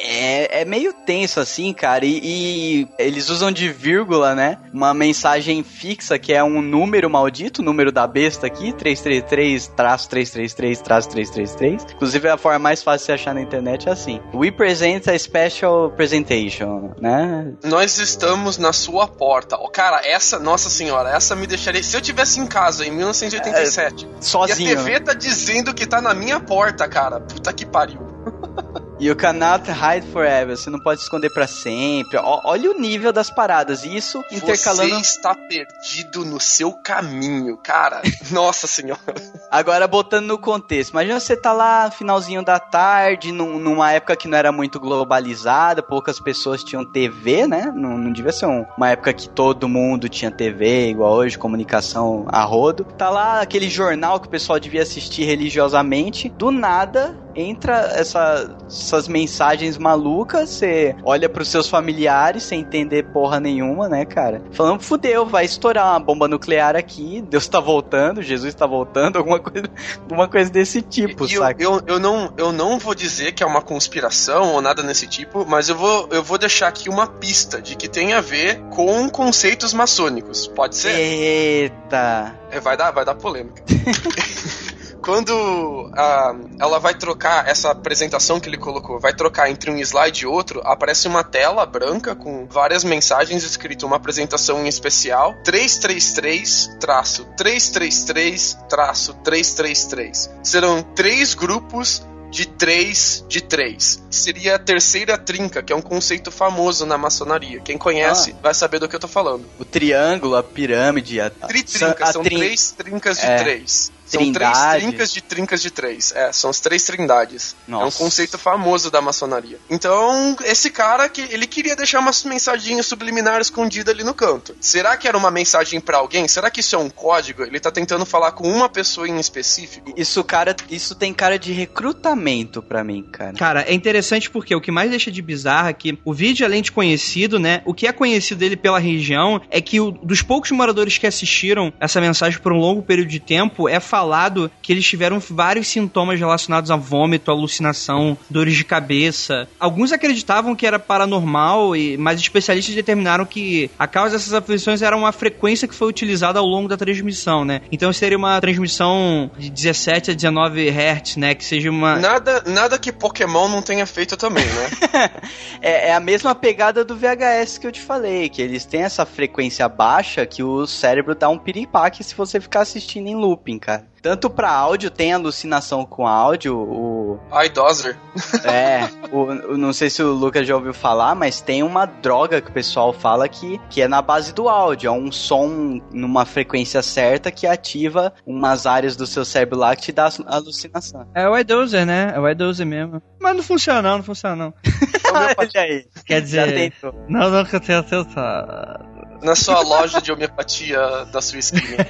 é, é meio tenso assim, cara, e, e, eles usam de vírgula, né, uma mensagem fixa que é um número maldito, o número da besta aqui, 333, traço 333, traço 333. Inclusive a forma mais fácil de achar na internet é assim, we present a special presentation, né? Nós estamos na sua porta. Oh, cara, essa, nossa senhora, essa me deixaria, se eu tivesse em casa em 1987, é, sozinho, e a TV né? tá dizendo que tá na minha porta, cara, puta que pariu. *laughs* You cannot hide forever. Você não pode esconder para sempre. O, olha o nível das paradas. E isso intercalando. Você está perdido no seu caminho, cara. *laughs* Nossa senhora. Agora, botando no contexto. Imagina você tá lá, finalzinho da tarde, num, numa época que não era muito globalizada, poucas pessoas tinham TV, né? Não, não devia ser um, uma época que todo mundo tinha TV, igual hoje, comunicação a rodo. Tá lá aquele jornal que o pessoal devia assistir religiosamente. Do nada, entra essa, essas mensagens malucas, você olha pros seus familiares sem entender porra nenhuma, né, cara? Falando, fudeu, vai estourar uma bomba nuclear aqui, Deus tá voltando, Jesus tá voltando, *laughs* alguma coisa, alguma coisa desse tipo, e sabe? Eu, eu, eu, não, eu não vou dizer que é uma conspiração ou nada nesse tipo, mas eu vou, eu vou deixar aqui uma pista de que tem a ver com conceitos maçônicos. Pode ser? Eita! É, vai dar, vai dar polêmica. *laughs* quando a, ela vai trocar essa apresentação que ele colocou, vai trocar entre um slide e outro, aparece uma tela branca com várias mensagens escrito uma apresentação em especial 333 traço 333 traço 333. Serão três grupos de 3 de 3. Seria a terceira trinca, que é um conceito famoso na maçonaria. Quem conhece ah. vai saber do que eu tô falando. O triângulo, a pirâmide, a Tritrinca, a são três trincas de é. três. São Trindade. três trincas de trincas de três. É, são as três trindades. Nossa. É um conceito famoso da maçonaria. Então, esse cara que ele queria deixar umas mensaginhas subliminares escondidas ali no canto. Será que era uma mensagem para alguém? Será que isso é um código? Ele tá tentando falar com uma pessoa em específico? Isso, cara, isso tem cara de recrutamento para mim, cara. Cara, é interessante porque o que mais deixa de bizarro é que o vídeo, além de conhecido, né? O que é conhecido dele pela região é que o, dos poucos moradores que assistiram essa mensagem por um longo período de tempo é falar falado que eles tiveram vários sintomas relacionados a vômito, alucinação, dores de cabeça. Alguns acreditavam que era paranormal, e, mas especialistas determinaram que a causa dessas aflições era uma frequência que foi utilizada ao longo da transmissão, né? Então seria uma transmissão de 17 a 19 Hz, né? Que seja uma. Nada, nada que Pokémon não tenha feito também, né? *laughs* é, é a mesma pegada do VHS que eu te falei, que eles têm essa frequência baixa que o cérebro dá um piripaque se você ficar assistindo em looping, cara. Tanto pra áudio, tem alucinação com áudio, o... iDozer. É, *laughs* o, o, não sei se o Lucas já ouviu falar, mas tem uma droga que o pessoal fala que, que é na base do áudio, é um som numa frequência certa que ativa umas áreas do seu cérebro lá que te dá alucinação. É o iDozer, né? É o iDozer mesmo. Mas não funciona não, não funciona não. *laughs* Olha aí. Quer dizer... Não, não, que eu tenho tentado na sua loja de homeopatia da sua esquina.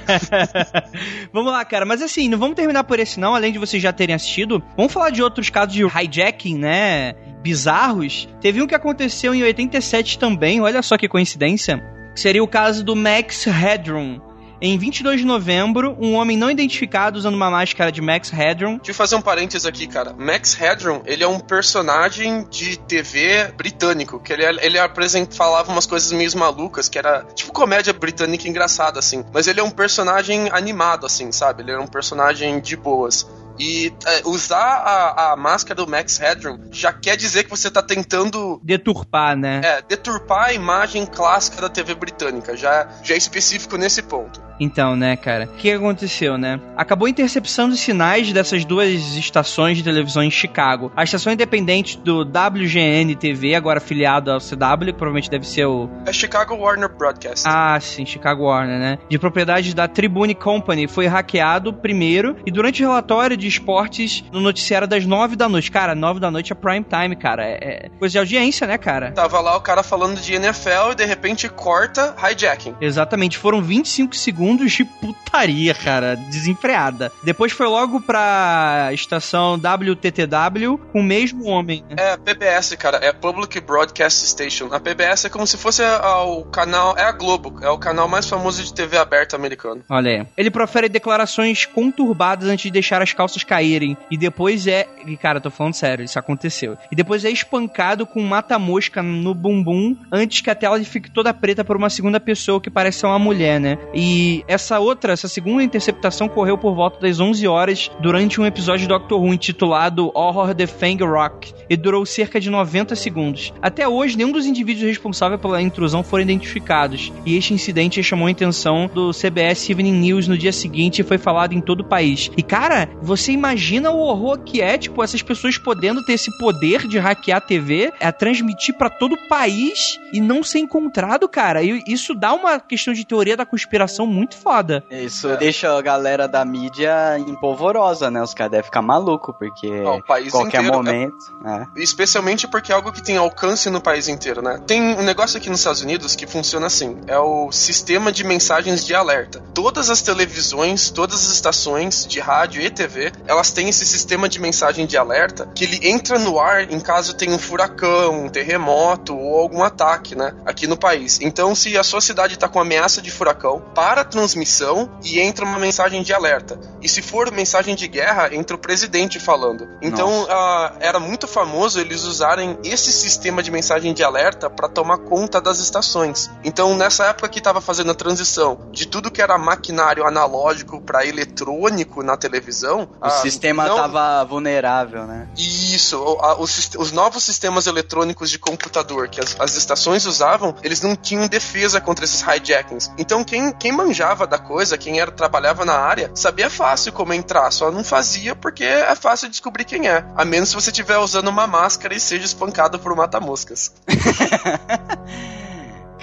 *laughs* vamos lá, cara. Mas assim, não vamos terminar por esse não, além de vocês já terem assistido. Vamos falar de outros casos de hijacking, né? Bizarros. Teve um que aconteceu em 87 também, olha só que coincidência. Seria o caso do Max Headroom em 22 de novembro, um homem não identificado usando uma máscara de Max Headroom. Deixa eu fazer um parênteses aqui, cara. Max Headroom, ele é um personagem de TV britânico, que ele, ele apresenta, falava umas coisas meio malucas, que era tipo comédia britânica engraçada, assim. Mas ele é um personagem animado, assim, sabe? Ele era um personagem de boas. E é, usar a, a, máscara do Max Headroom já quer dizer que você tá tentando. Deturpar, né? É, deturpar a imagem clássica da TV britânica. Já, já é específico nesse ponto. Então, né, cara? O que aconteceu, né? Acabou interceptando sinais dessas duas estações de televisão em Chicago. A estação independente do WGN TV, agora afiliado ao CW, que provavelmente deve ser o. É Chicago Warner Broadcast. Ah, sim, Chicago Warner, né? De propriedade da Tribune Company, foi hackeado primeiro e durante o relatório de esportes no noticiário das nove da noite. Cara, nove da noite é prime time, cara. É, é coisa de audiência, né, cara? Tava lá o cara falando de NFL e de repente corta hijacking. Exatamente, foram 25 segundos segundos de putaria, cara, desenfreada. Depois foi logo pra estação WTTW com o mesmo homem. Né? É, PBS, cara, é Public Broadcast Station. A PBS é como se fosse o canal, é a Globo, é o canal mais famoso de TV aberta americano. Olha aí. Ele profere declarações conturbadas antes de deixar as calças caírem. E depois é. E, cara, tô falando sério, isso aconteceu. E depois é espancado com mata-mosca no bumbum antes que a tela fique toda preta por uma segunda pessoa que parece ser uma mulher, né? E essa outra, essa segunda interceptação correu por volta das 11 horas durante um episódio de Doctor Who intitulado Horror the Fang Rock e durou cerca de 90 segundos. Até hoje, nenhum dos indivíduos responsáveis pela intrusão foram identificados. E este incidente chamou a atenção do CBS Evening News no dia seguinte e foi falado em todo o país. E cara, você imagina o horror que é, tipo, essas pessoas podendo ter esse poder de hackear a TV, é transmitir para todo o país e não ser encontrado, cara. E isso dá uma questão de teoria da conspiração muito foda. Isso é. deixa a galera da mídia empolvorosa, né? Os caras devem ficar maluco, porque Não, qualquer inteiro, momento. É. Especialmente porque é algo que tem alcance no país inteiro, né? Tem um negócio aqui nos Estados Unidos que funciona assim: é o sistema de mensagens de alerta. Todas as televisões, todas as estações de rádio e TV, elas têm esse sistema de mensagem de alerta que ele entra no ar em caso tenha um furacão, um terremoto ou algum ataque, né? Aqui no país. Então, se a sua cidade está com ameaça de furacão, para a transmissão e entra uma mensagem de alerta. E se for mensagem de guerra, entra o presidente falando. Então, uh, era muito famoso eles usarem esse sistema de mensagem de alerta para tomar conta das estações. Então, nessa época que estava fazendo a transição de tudo que era maquinário analógico para eletrônico na televisão, o uh, sistema estava vulnerável, né? Isso, os, os, novos sistemas eletrônicos de computador que as, as estações usavam, eles não tinham defesa contra esses hijackings. Então, quem, quem manjava da coisa, quem era trabalhava na área, sabia fácil como entrar, só não fazia porque é fácil descobrir quem é. A menos se você estiver usando uma máscara e seja espancado por mata-moscas. *laughs*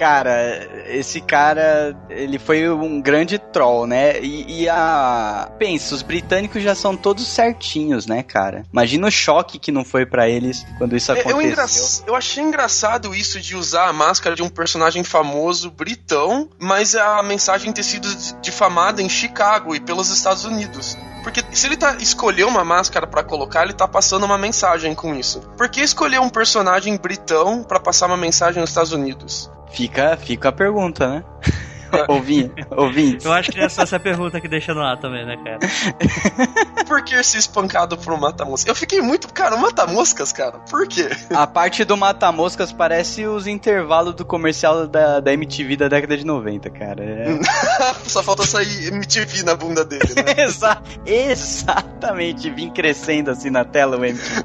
cara, esse cara, ele foi um grande troll, né? E, e, a. Pensa, os britânicos já são todos certinhos, né, cara? Imagina o choque que não foi para eles quando isso aconteceu. Eu, engra... eu achei engraçado isso de usar a máscara de um personagem famoso britão, mas a mensagem ter sido difamada em Chicago e pelos Estados Unidos. Porque se ele tá escolher uma máscara para colocar, ele tá passando uma mensagem com isso. Por que escolher um personagem britão para passar uma mensagem nos Estados Unidos? Fica, fica a pergunta, né? *laughs* *laughs* Ouvi, ouvinte. Eu acho que é só essa pergunta que deixa no ar também, né, cara? *laughs* por que ser espancado por um mata-mosca? Eu fiquei muito, cara, mata-moscas, cara. Por quê? A parte do mata-moscas parece os intervalos do comercial da, da MTV da década de 90, cara. É... *laughs* só falta sair MTV na bunda dele, né? Exa exatamente, vim crescendo assim na tela o MTV.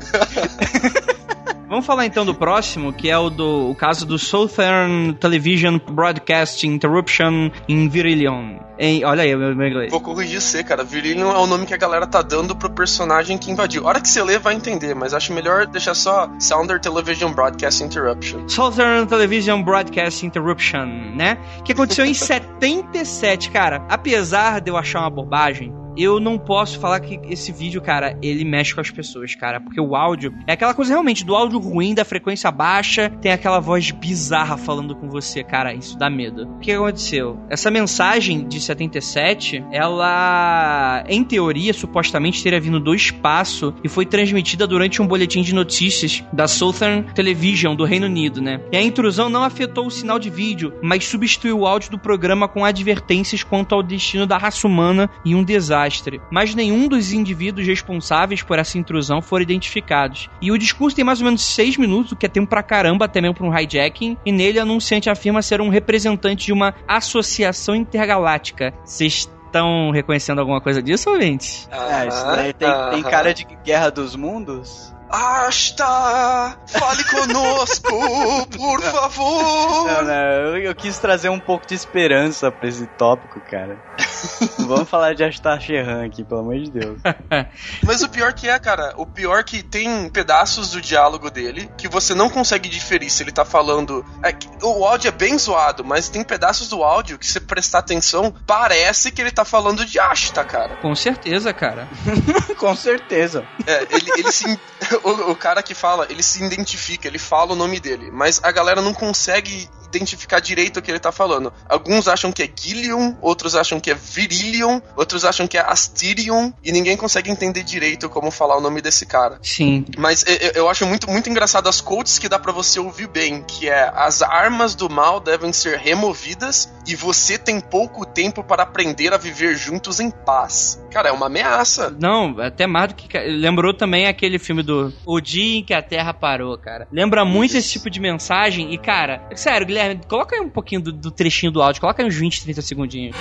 Vamos falar então do próximo, que é o do o caso do Southern Television Broadcasting Interruption in Virillion. Em, olha aí, meu, meu inglês. Vou corrigir você, cara. Virillion é o nome que a galera tá dando pro personagem que invadiu. A hora que você lê, vai entender, mas acho melhor deixar só Southern Television Broadcast Interruption. Southern Television Broadcast Interruption, né? Que aconteceu em *laughs* 77, cara. Apesar de eu achar uma bobagem, eu não posso falar que esse vídeo, cara, ele mexe com as pessoas, cara, porque o áudio é aquela coisa realmente do áudio ruim, da frequência baixa, tem aquela voz bizarra falando com você, cara, isso dá medo. O que aconteceu? Essa mensagem de 77, ela, em teoria, supostamente teria vindo do espaço e foi transmitida durante um boletim de notícias da Southern Television do Reino Unido, né? E a intrusão não afetou o sinal de vídeo, mas substituiu o áudio do programa com advertências quanto ao destino da raça humana e um desastre desastre, mas nenhum dos indivíduos responsáveis por essa intrusão foram identificados. E o discurso tem mais ou menos seis minutos, o que é tempo pra caramba, até mesmo pra um hijacking, e nele o anunciante afirma ser um representante de uma associação intergaláctica. Vocês estão reconhecendo alguma coisa disso, ouvintes? Ah, isso daí tem, tem cara de Guerra dos Mundos? Asta, fale conosco, por favor. Não, não, eu, eu, quis trazer um pouco de esperança pra esse tópico, cara. *laughs* Vamos falar de Astar Sherran aqui, pelo amor de Deus. *laughs* Mas o pior que é, cara, o pior que tem pedaços do diálogo dele que você não consegue diferir se ele tá falando. É, o áudio é bem zoado, mas tem pedaços do áudio que, se prestar atenção, parece que ele tá falando de Asta, cara. Com certeza, cara. *laughs* Com certeza. É, ele, ele se o, o, cara que fala, ele se identifica, ele fala o nome dele, mas a galera não consegue identificar direito o que ele tá falando. Alguns acham que é Gillion, outros acham que é Virilion, outros acham que é Astirion, e ninguém consegue entender direito como falar o nome desse cara. Sim. Mas eu, eu acho muito, muito engraçado as quotes que dá para você ouvir bem, que é as armas do mal devem ser removidas e você tem pouco tempo para aprender a viver juntos em paz. Cara, é uma ameaça. Não, até mais do que. Lembrou também aquele filme do O Dia em que a Terra Parou, cara. Lembra muito Isso. esse tipo de mensagem. E, cara, sério, Guilherme, coloca aí um pouquinho do, do trechinho do áudio, coloca aí uns 20, 30 segundinhos.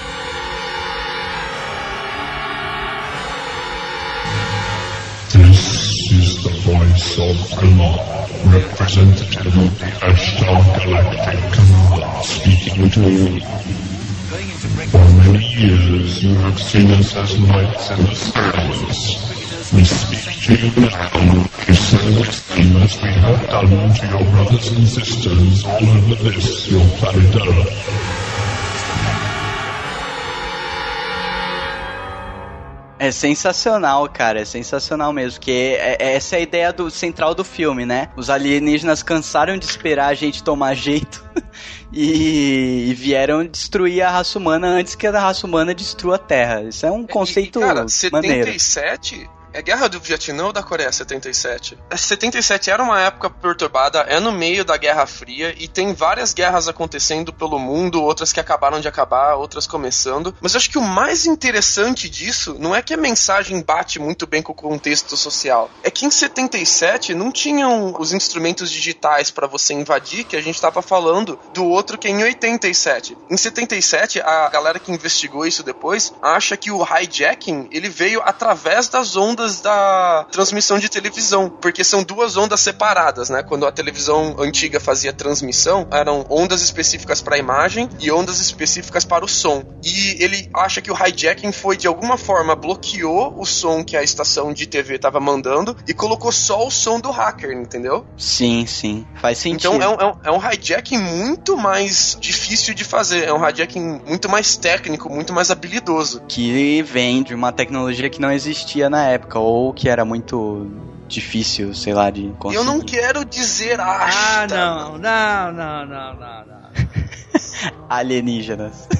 This is the voice of Allah, representative of the Ashtar Galactic speaking to you. For many years you have seen us as lights in the skies. We speak to you now to send the same as we have done to your brothers and sisters all over this, your planet Earth. É sensacional, cara, é sensacional mesmo, que é, é- essa é a ideia do central do filme, né? Os alienígenas cansaram de esperar a gente tomar jeito *laughs* e, e vieram destruir a raça humana antes que a raça humana destrua a Terra. Isso é um conceito E, cara, maneiro. 77 é guerra do Vietnã ou da Coreia 77? É, 77 era uma época perturbada, é no meio da Guerra Fria e tem várias guerras acontecendo pelo mundo, outras que acabaram de acabar, outras começando. Mas eu acho que o mais interessante disso não é que a mensagem bate muito bem com o contexto social. É que em 77 não tinham os instrumentos digitais para você invadir, que a gente tava falando do outro que é em 87. Em 77, a galera que investigou isso depois acha que o hijacking ele veio através das ondas da transmissão de televisão, porque são duas ondas separadas, né? Quando a televisão antiga fazia transmissão, eram ondas específicas para a imagem e ondas específicas para o som. E ele acha que o hijacking foi de alguma forma bloqueou o som que a estação de TV estava mandando e colocou só o som do hacker, entendeu? Sim, sim, faz sentido. Então é um, é, um, é um hijacking muito mais difícil de fazer, é um hijacking muito mais técnico, muito mais habilidoso. Que vem de uma tecnologia que não existia na época, ou que era muito difícil, sei lá, de conseguir. Eu não quero dizer Ah, asta. não, não, não, não, não, não. *laughs* Alienígenas. *laughs*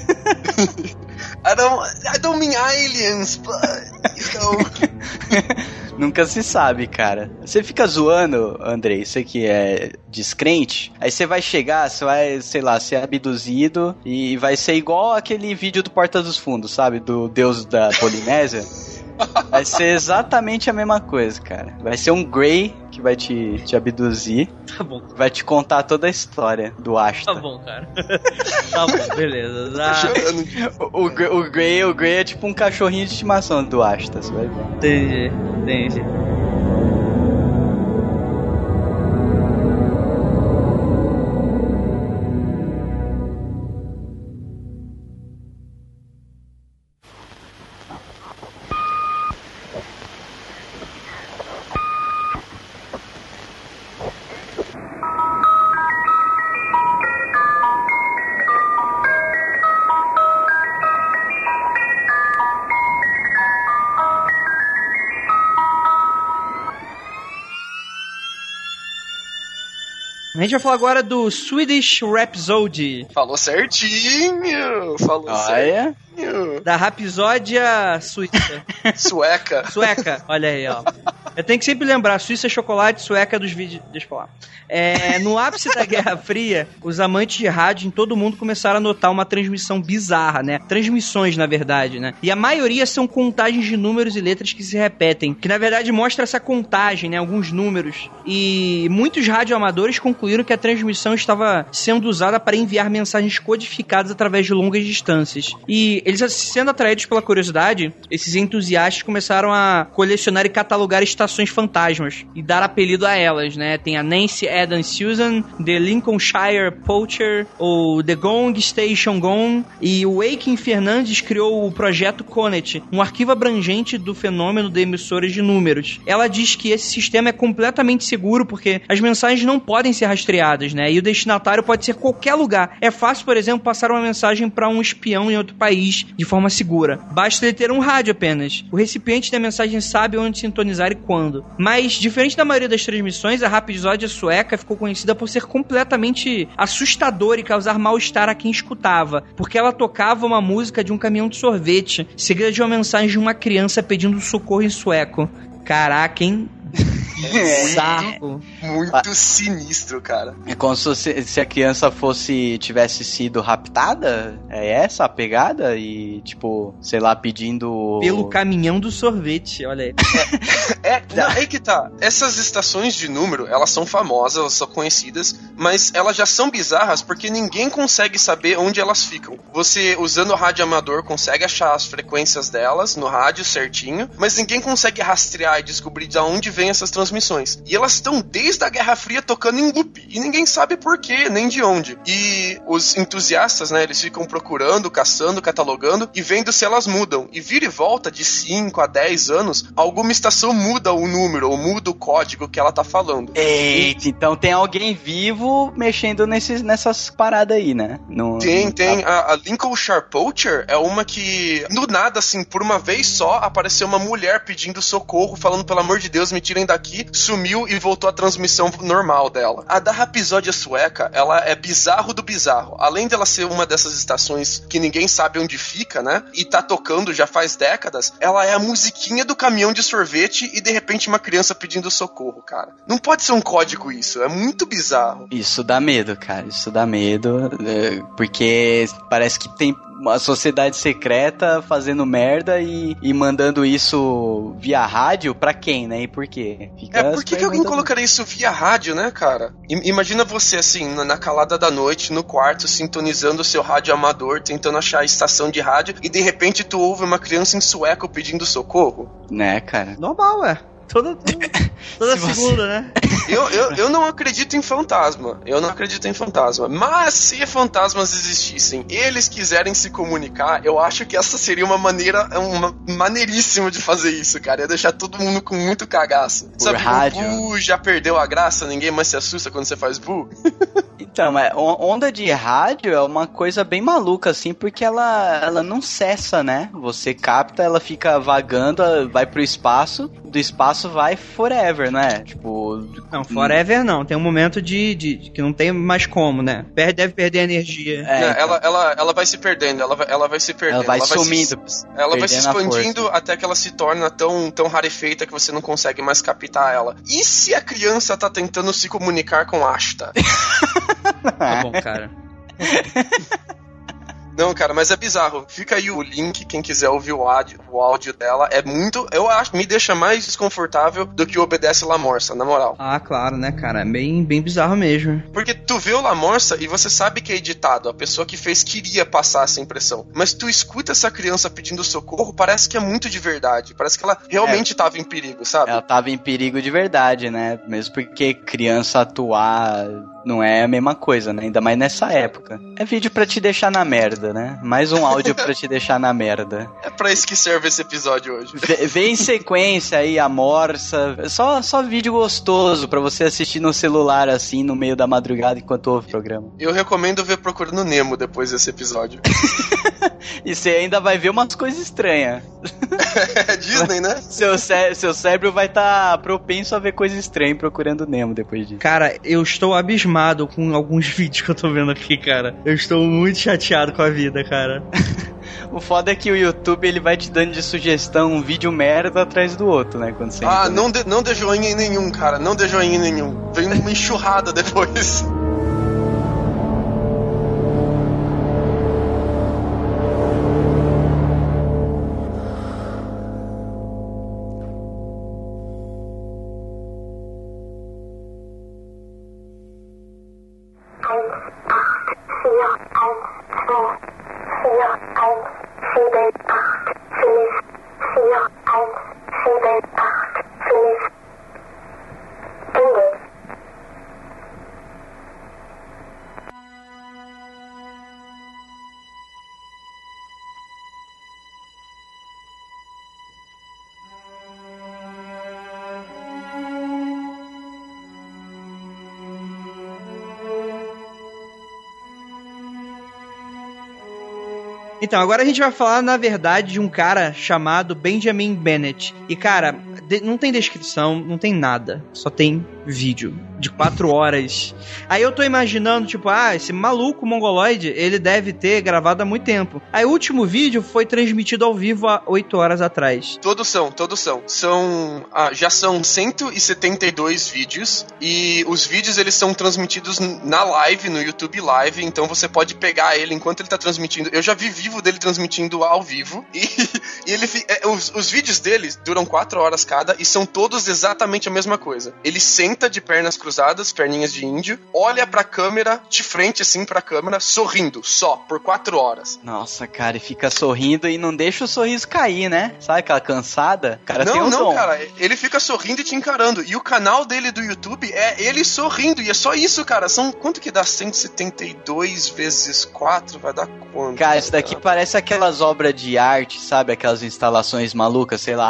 I don't, I don't mean aliens, but, you know. *laughs* Nunca se sabe, cara. Você fica zoando, Andrei, você que é descrente, aí você vai chegar, você vai, sei lá, ser abduzido e vai ser igual aquele vídeo do Porta dos Fundos, sabe? Do deus da Polinésia. Vai ser exatamente a mesma coisa, cara. Vai ser um Grey que vai te, te abduzir, Tá bom, vai te contar toda a história do Ashta. tá bom, cara. tá bom, beleza. Já chorando. O, o, Grey- o, Grey, o Grey é tipo um cachorrinho de estimação do Ashta, você vai ver. entendi, entendi. Gente vai falar agora do Swedish Rhapsody, Falou certinho, falou Olha, certinho. Da Rapsódia Suíça. *laughs* Sueca. Sueca, olha aí, ó. Eu tenho que sempre lembrar, Suíça é chocolate, sueca é dos vídeos. Deixa eu falar. É, no ápice da Guerra Fria, os amantes de rádio em todo o mundo começaram a notar uma transmissão bizarra, né? Transmissões, na verdade, né? E a maioria são contagens de números e letras que se repetem, que na verdade mostra essa contagem, né? Alguns números. E muitos radioamadores concluíram que a transmissão estava sendo usada para enviar mensagens codificadas através de longas distâncias. E eles, sendo atraídos pela curiosidade, esses entusiastas começaram a colecionar e catalogar estações fantasmas e dar apelido a elas, né? Tem a Nancy Adams Susan, The Lincolnshire Poacher, ou The Gong Station Gong, e o Aiken Fernandes criou o projeto Conet, um arquivo abrangente do fenômeno de emissoras de números. Ela diz que esse sistema é completamente seguro porque as mensagens não podem ser rastreadas, né? E o destinatário pode ser qualquer lugar. É fácil, por exemplo, passar uma mensagem para um espião em outro país de forma segura. Basta ele ter um rádio apenas. O recipiente da mensagem sabe onde sintonizar e quando. Mas, diferente da maioria das transmissões, a Rhapsódia sueca ficou conhecida por ser completamente assustadora e causar mal-estar a quem escutava, porque ela tocava uma música de um caminhão de sorvete, seguida de uma mensagem de uma criança pedindo socorro em sueco. Caraca, hein? Bizarro. Muito sinistro, cara. É como se, se a criança fosse tivesse sido raptada? É essa a pegada? E, tipo, sei lá, pedindo. Pelo caminhão do sorvete, olha aí. *laughs* É, não, aí que tá. Essas estações de número, elas são famosas, elas são conhecidas, mas elas já são bizarras porque ninguém consegue saber onde elas ficam. Você, usando o rádio amador, consegue achar as frequências delas no rádio certinho, mas ninguém consegue rastrear e descobrir de onde vem essas transmissões. E elas estão desde a Guerra Fria tocando em loop. E ninguém sabe por quê, nem de onde. E os entusiastas, né, eles ficam procurando, caçando, catalogando e vendo se elas mudam. E vira e volta de 5 a 10 anos, alguma estação muda o número ou muda o código que ela tá falando. Eita, então tem alguém vivo mexendo nesses, nessas paradas aí, né? No, tem, no... tem. A, a Lincolnshire Poacher é uma que, do nada, assim, por uma vez só, apareceu uma mulher pedindo socorro, falando, pelo amor de Deus, me tirem daqui, sumiu e voltou a transmissão normal dela. A da Rapisódia sueca, ela é bizarro do bizarro. Além dela ser uma dessas estações que ninguém sabe onde fica, né? E tá tocando já faz décadas, ela é a musiquinha do caminhão de sorvete e de repente uma criança pedindo socorro, cara. Não pode ser um código isso, é muito bizarro. Isso dá medo, cara. Isso dá medo, é, porque parece que tem uma sociedade secreta fazendo merda e, e mandando isso via rádio pra quem, né? E por quê? Fica é, por que, que alguém colocaria isso via rádio, né, cara? I imagina você, assim, na calada da noite, no quarto, sintonizando o seu rádio amador, tentando achar a estação de rádio, e de repente tu ouve uma criança em sueco pedindo socorro. Né, cara? Normal, é. Toda, *laughs* toda se segunda, você... né? *laughs* Eu, eu, eu não acredito em fantasma. Eu não acredito em fantasma. Mas se fantasmas existissem eles quiserem se comunicar, eu acho que essa seria uma maneira, uma maneiríssima de fazer isso, cara. Ia deixar todo mundo com muito cagaço. Por Sabe, rádio. o Bu já perdeu a graça, ninguém mais se assusta quando você faz Bu. *laughs* então, mas onda de rádio é uma coisa bem maluca, assim, porque ela, ela não cessa, né? Você capta, ela fica vagando, vai pro espaço, do espaço vai forever, não é? Tipo. Não, forever não. Tem um momento de, de, de que não tem mais como, né? Perde, deve perder energia. É, então. ela, ela, ela vai se perdendo, ela vai, ela vai se perdendo. Ela vai ela sumindo. Vai se, ela vai se expandindo até que ela se torna tão, tão rarefeita que você não consegue mais captar ela. E se a criança tá tentando se comunicar com Ashta? *laughs* tá bom, cara. *laughs* Não, cara, mas é bizarro. Fica aí o link, quem quiser ouvir o áudio, o áudio dela. É muito. Eu acho me deixa mais desconfortável do que o Obedece La Morsa, na moral. Ah, claro, né, cara? É bem, bem bizarro mesmo. Porque tu vê o La Morsa e você sabe que é editado. A pessoa que fez queria passar essa impressão. Mas tu escuta essa criança pedindo socorro, parece que é muito de verdade. Parece que ela realmente é. tava em perigo, sabe? Ela tava em perigo de verdade, né? Mesmo porque criança atuar não é a mesma coisa, né? Ainda mais nessa época. É vídeo para te deixar na merda, né? Mais um áudio para te deixar na merda. *laughs* É pra isso que serve esse episódio hoje. Vem em sequência aí, a morsa. Só, só vídeo gostoso para você assistir no celular assim, no meio da madrugada enquanto ouve o programa. Eu recomendo ver Procurando Nemo depois desse episódio. *laughs* e você ainda vai ver umas coisas estranhas. É *laughs* Disney, né? Seu, cé seu cérebro vai estar tá propenso a ver coisas estranhas procurando Nemo depois disso. Cara, eu estou abismado com alguns *laughs* vídeos que eu tô vendo aqui, cara. Eu estou muito chateado com a vida, cara. *laughs* o foda é que o YouTube ele vai te dando de sugestão um vídeo merda atrás do outro, né? Quando você ah, não dê, não dê joinha em nenhum, cara. Não dê joinha em nenhum. Vem uma enxurrada depois. Então, agora a gente vai falar, na verdade, de um cara chamado Benjamin Bennett. E, cara, não tem descrição, não tem nada. Só tem vídeo de quatro horas. Aí eu tô imaginando, tipo, ah, esse maluco mongoloide, ele deve ter gravado há muito tempo. Aí o último vídeo foi transmitido ao vivo há oito horas atrás. Todos são, todos são. São. ah, já são 172 vídeos. E os vídeos eles são transmitidos na live, no YouTube Live. Então você pode pegar ele enquanto ele tá transmitindo. Eu já vi vivo dele transmitindo ao vivo. E, *laughs* e ele é, os, os vídeos dele duram 4 horas cada e são todos exatamente a mesma coisa. Ele senta de pernas cruzadas, perninhas de índio, olha pra câmera, de frente assim pra câmera, sorrindo, só, por 4 horas. Nossa, cara, e fica sorrindo e não deixa o sorriso cair, né? Sabe aquela cansada? Cara tem não, um não, dom. cara, ele fica sorrindo e te encarando. E o canal dele do YouTube é ele sorrindo. E é só isso, cara. São quanto que dá? 172 vezes 4? Vai dar quanto? Cara, isso daqui parece aquelas obras de arte, sabe? Aquelas instalações malucas, sei lá,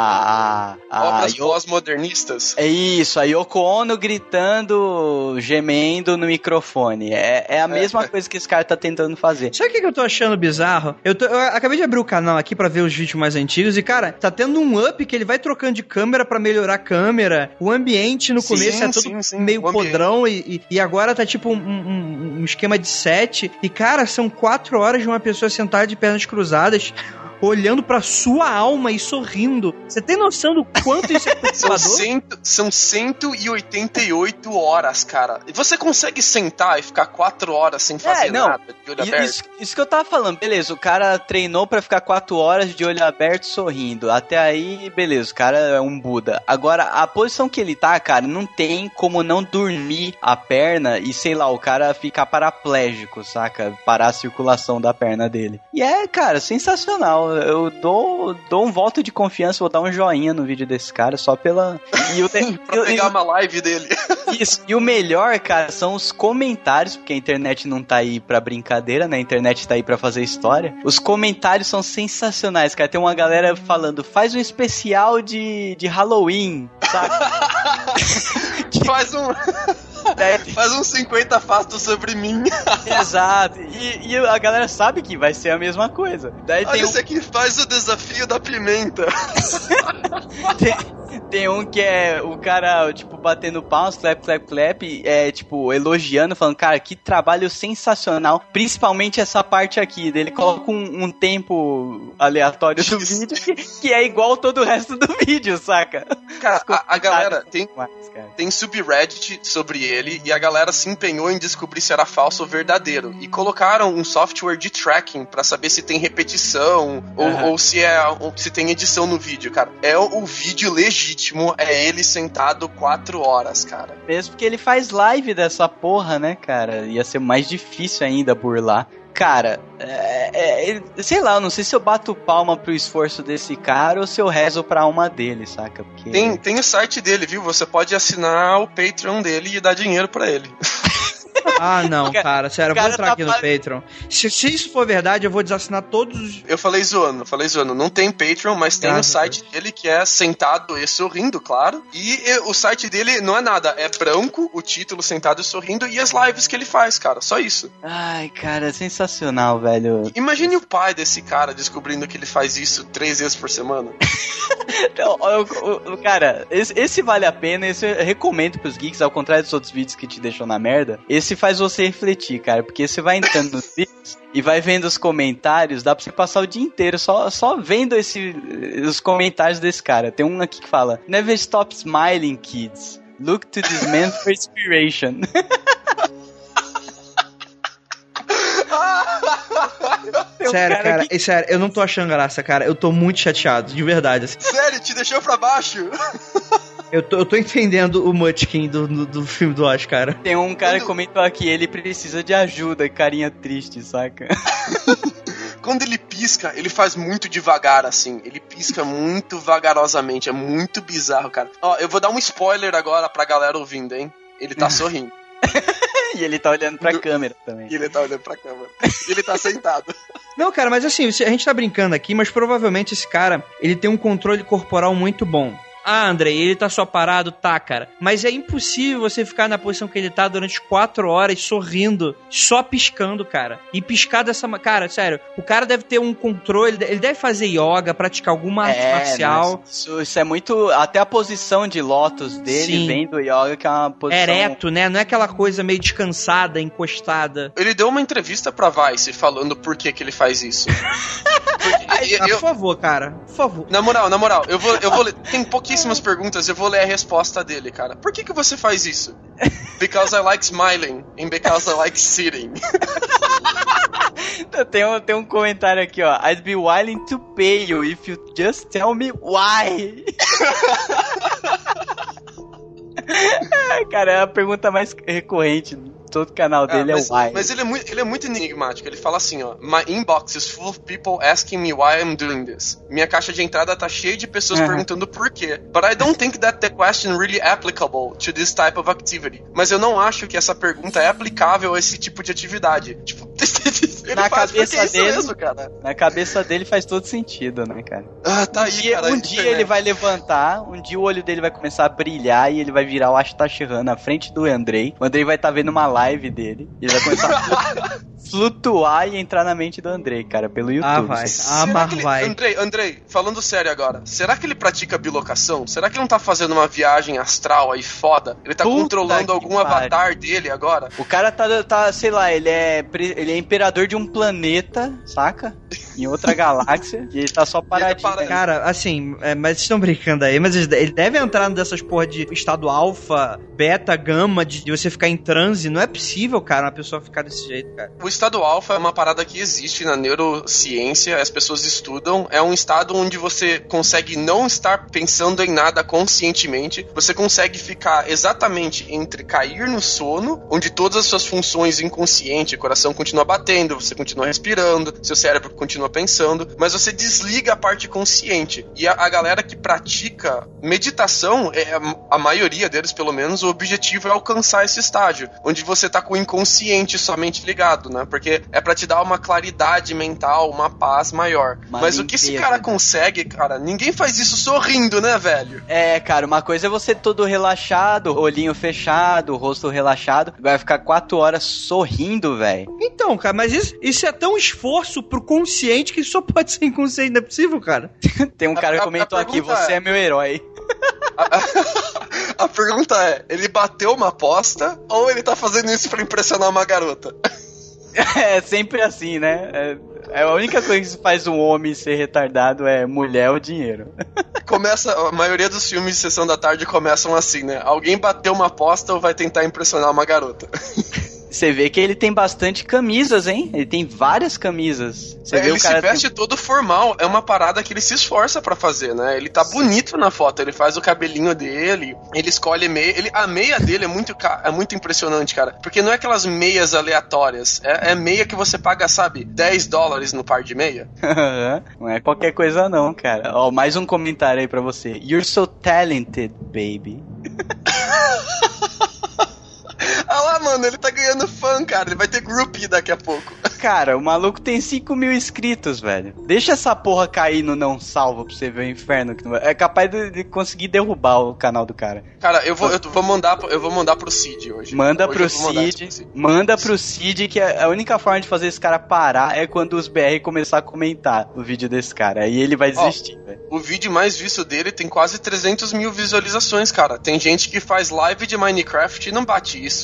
a. a Obras Yo- pós-modernistas. É isso, a Yoko Ono gritando, gemendo no microfone. É, é a mesma coisa que esse cara tá tentando fazer. Sabe o que, que eu tô achando bizarro? Eu, tô- eu acabei de abrir o canal aqui pra ver os vídeos mais antigos e, cara, tá tendo um up que ele vai trocando de câmera pra melhorar a câmera. O ambiente no Sim, começo é todo sim, sim, meio podrão e, e- e agora tá tipo um, um- um esquema de set. E, cara, são quatro horas de uma pessoa sentada de pernas cruzadas. Olhando pra sua alma e sorrindo. Você tem noção do quanto isso é *laughs* São, perturbador? cento, são 188 horas, cara. E você consegue sentar e ficar 4 horas sem fazer É, não. nada, de olho aberto? Isso, isso que eu tava falando, beleza, o cara treinou pra ficar quatro horas de olho aberto sorrindo. Até aí, beleza, o cara é um Buda. Agora, a posição que ele tá, cara, não tem como não dormir a perna e, sei lá, o cara ficar paraplégico, saca? Parar a circulação da perna dele. E é, cara, sensacional. Eu dou, dou um voto de confiança, vou dar um joinha no vídeo desse cara só pela. E o, *laughs* Pra pegar uma live dele. *laughs* isso. E o melhor, cara, são os comentários, porque a internet não tá aí pra brincadeira, né? A internet tá aí pra fazer história. Os comentários são sensacionais, cara. Tem uma galera falando, faz um especial de, de Halloween, sabe? *laughs* Faz um. Daí- Faz uns 50 fatos sobre mim. *laughs* Exato. E, e a galera sabe que vai ser a mesma coisa. Daí Olha tem um, esse aqui, faz o desafio da pimenta. *laughs* tem, tem um que é o cara, tipo, batendo palmas, clap, clap, clap, é, tipo, elogiando, falando, cara, que trabalho sensacional, principalmente essa parte aqui, dele coloca um, um tempo aleatório do vídeo que, que é igual todo o resto do *laughs* vídeo, saca? Cara, a, a galera tem, Mas, cara. tem subreddit sobre ele e a galera se empenhou em descobrir se era falso ou verdadeiro. E colocaram um software de tracking pra saber se tem repetição ou, Aham. ou se é ou se tem edição no vídeo, cara. É o, vídeo legítimo, é ele sentado quatro horas, cara. Mesmo porque ele faz live dessa porra, né, cara? Ia ser mais difícil ainda burlar. Cara, é, é, sei lá, eu não sei se eu bato palma pro esforço desse cara ou se eu rezo pra alma dele, saca? Porque... Tem, tem o site dele, viu? Você pode assinar o Patreon dele e dar dinheiro pra ele. *laughs* Ah, não, Cara, cara, sério, eu vou entrar tá aqui no pa- Patreon. Se, se isso for verdade, eu vou desassinar todos os. Eu falei zoando, eu falei zoando. Não tem Patreon, mas tem Graças o site dele que é sentado e sorrindo, claro. E o site dele não é nada, é branco, o título sentado e sorrindo e as lives que ele faz, cara. Só isso. Ai, cara, sensacional, velho. Imagine o pai desse cara descobrindo que ele faz isso três vezes por semana. *laughs* Então, ó, o- o- cara, esse, esse vale a pena, esse eu recomendo pros geeks, ao contrário dos outros vídeos que te deixam na merda. Esse faz você refletir, cara, porque você vai entrando nos vídeos e vai vendo os comentários, dá pra você passar o dia inteiro só, só vendo esse, os comentários desse cara. Tem um aqui que fala: Never stop smiling, kids. Look to this man for inspiration. *laughs* Sério, cara, que- é sério, eu não tô achando graça, cara. Eu tô muito chateado, de verdade. assim. Sério, te deixou pra baixo? *laughs* Eu tô, eu tô entendendo o Munchkin do, do, do filme do Oz, cara. Tem um cara que Quando- comentou aqui, ele precisa de ajuda, carinha triste, saca? *laughs* Quando ele pisca, ele faz muito devagar, assim. Ele pisca muito vagarosamente. É muito bizarro, cara. Ó, eu vou dar um spoiler agora pra galera ouvindo, hein? Ele tá *laughs* sorrindo. e ele tá olhando pra Do- câmera também. E ele tá olhando pra câmera. E ele tá sentado. *laughs* Não, cara, mas assim, a gente tá brincando aqui, mas provavelmente esse cara, ele tem um controle corporal muito bom. Ah, Andrei, ele tá só parado? Tá, cara. Mas é impossível você ficar na posição que ele tá durante quatro horas sorrindo, só piscando, cara. E piscar dessa. Cara, sério, o cara deve ter um controle, ele deve fazer yoga, praticar alguma arte marcial. mas Isso, isso é muito. Até a posição de lótus dele Sim. vem do yoga, que é uma posição. Ereto, né? Não é aquela coisa meio descansada, encostada. Ele deu uma entrevista pra Vice falando por que, que ele faz isso. *laughs* Porque Ah, eu- por favor, cara. Por favor. na moral, na moral, eu vou, eu vou. Tem pouquíssimas perguntas, eu vou ler a resposta dele, cara. Por que, que você faz isso? Because I like smiling and because I like sitting. *laughs* Tem um, tem um comentário aqui, ó. I'd be willing to pay you if you just tell me why. *laughs* Cara, é a pergunta mais recorrente todo o canal dele, mas, é why. mas ele é muito, ele é muito enigmático. Ele fala assim, ó: My inbox is full of people asking me why I'm doing this. Minha caixa de entrada tá cheia de pessoas Uhum. perguntando por quê. But I don't think that the question really applicable to this type of activity. Mas eu não acho que essa pergunta é aplicável a esse tipo de atividade. *laughs* Tipo, *laughs* ele Na cabeça é isso dele- mesmo, cara. Na cabeça dele faz todo sentido, né, cara? Ah, tá um aí, dia, cara. um dia internet. ele vai levantar, um dia o olho dele vai começar a brilhar e ele vai virar o Ashtashiran na frente do Andrei. O Andrei vai estar vendo uma live dele. E ele vai começar a flutu- *laughs* flutuar e entrar na mente do Andrei, cara, pelo YouTube. Ah, vai. Ah, mas ele- vai. Andrei, Andrei, falando sério agora, será que ele pratica bilocação? Será que ele não tá fazendo uma viagem astral aí foda? Ele tá Puta controlando algum pariu. avatar dele agora? O cara tá, tá, sei lá, ele é, ele é imperador de um planeta, saca? Em outra galáxia. e ele tá só paradinho. para- né? Cara, assim, é, mas vocês estão brincando aí, mas eles- ele deve entrar dessas porra de estado alfa, beta, gama, de, de você ficar em transe. Não é possível, cara, uma pessoa ficar desse jeito, cara. O estado alfa é uma parada que existe na neurociência, as pessoas estudam. É um estado onde você consegue não estar pensando em nada conscientemente. Você consegue ficar exatamente entre cair no sono, onde todas as suas funções inconscientes, o coração continua batendo, você continua respirando, seu cérebro continua pensando, mas você desliga a parte consciente. E a, a galera que pratica meditação, é, a maioria deles, pelo menos, o objetivo é alcançar esse estágio, onde você tá com o inconsciente somente ligado, né? Porque é pra te dar uma claridade mental, uma paz maior. Uma Mas o que esse cara né? consegue, cara, ninguém faz isso sorrindo, né, velho? É, cara, uma coisa é você todo relaxado, olhinho fechado, rosto relaxado. Vai ficar quatro horas sorrindo, velho. Então, cara, mas isso, isso é tão esforço pro consciente que só pode ser inconsciente, não é possível, cara? *laughs* Tem um cara a- que comentou a aqui, você é- é meu herói. *laughs* A pergunta é: ele bateu uma aposta ou ele tá fazendo isso pra impressionar uma garota? *laughs* É sempre assim, né? É, é a única coisa que faz um homem ser retardado é mulher ou dinheiro. Começa, a maioria dos filmes de sessão da tarde começam assim, né? Alguém bateu uma aposta ou vai tentar impressionar uma garota. Você vê que ele tem bastante camisas, hein? Ele tem várias camisas. Você vê ele o cara se veste tem- todo formal, é uma parada que ele se esforça pra fazer, né? Ele tá bonito na foto, ele faz o cabelinho dele, ele escolhe meia, ele, a meia dele é muito, é muito impressionante, cara, porque não é aquelas meias aleatórias, é, é meia que você paga, sabe, 10 dólares no par de meia. *laughs* não é qualquer coisa não, cara. Ó, mais um comentário aí pra você. You're so talented, baby. *laughs* Ah lá, mano, ele tá ganhando fã, cara, ele vai ter groupie daqui a pouco. *laughs* Cara, o maluco tem 5 mil inscritos, velho. Deixa essa porra cair no não salvo pra você ver o inferno. que não É capaz de, de conseguir derrubar o canal do cara. Cara, eu vou, eu vou mandar, eu vou mandar pro Cid hoje. Manda Hoje pro Cid. pro Cid. Manda pro Cid que a a única forma de fazer esse cara parar é quando os BR começar a comentar o vídeo desse cara. Aí ele vai desistir, velho. O vídeo mais visto dele tem quase 300 mil visualizações, cara. Tem gente que faz live de Minecraft e não bate isso.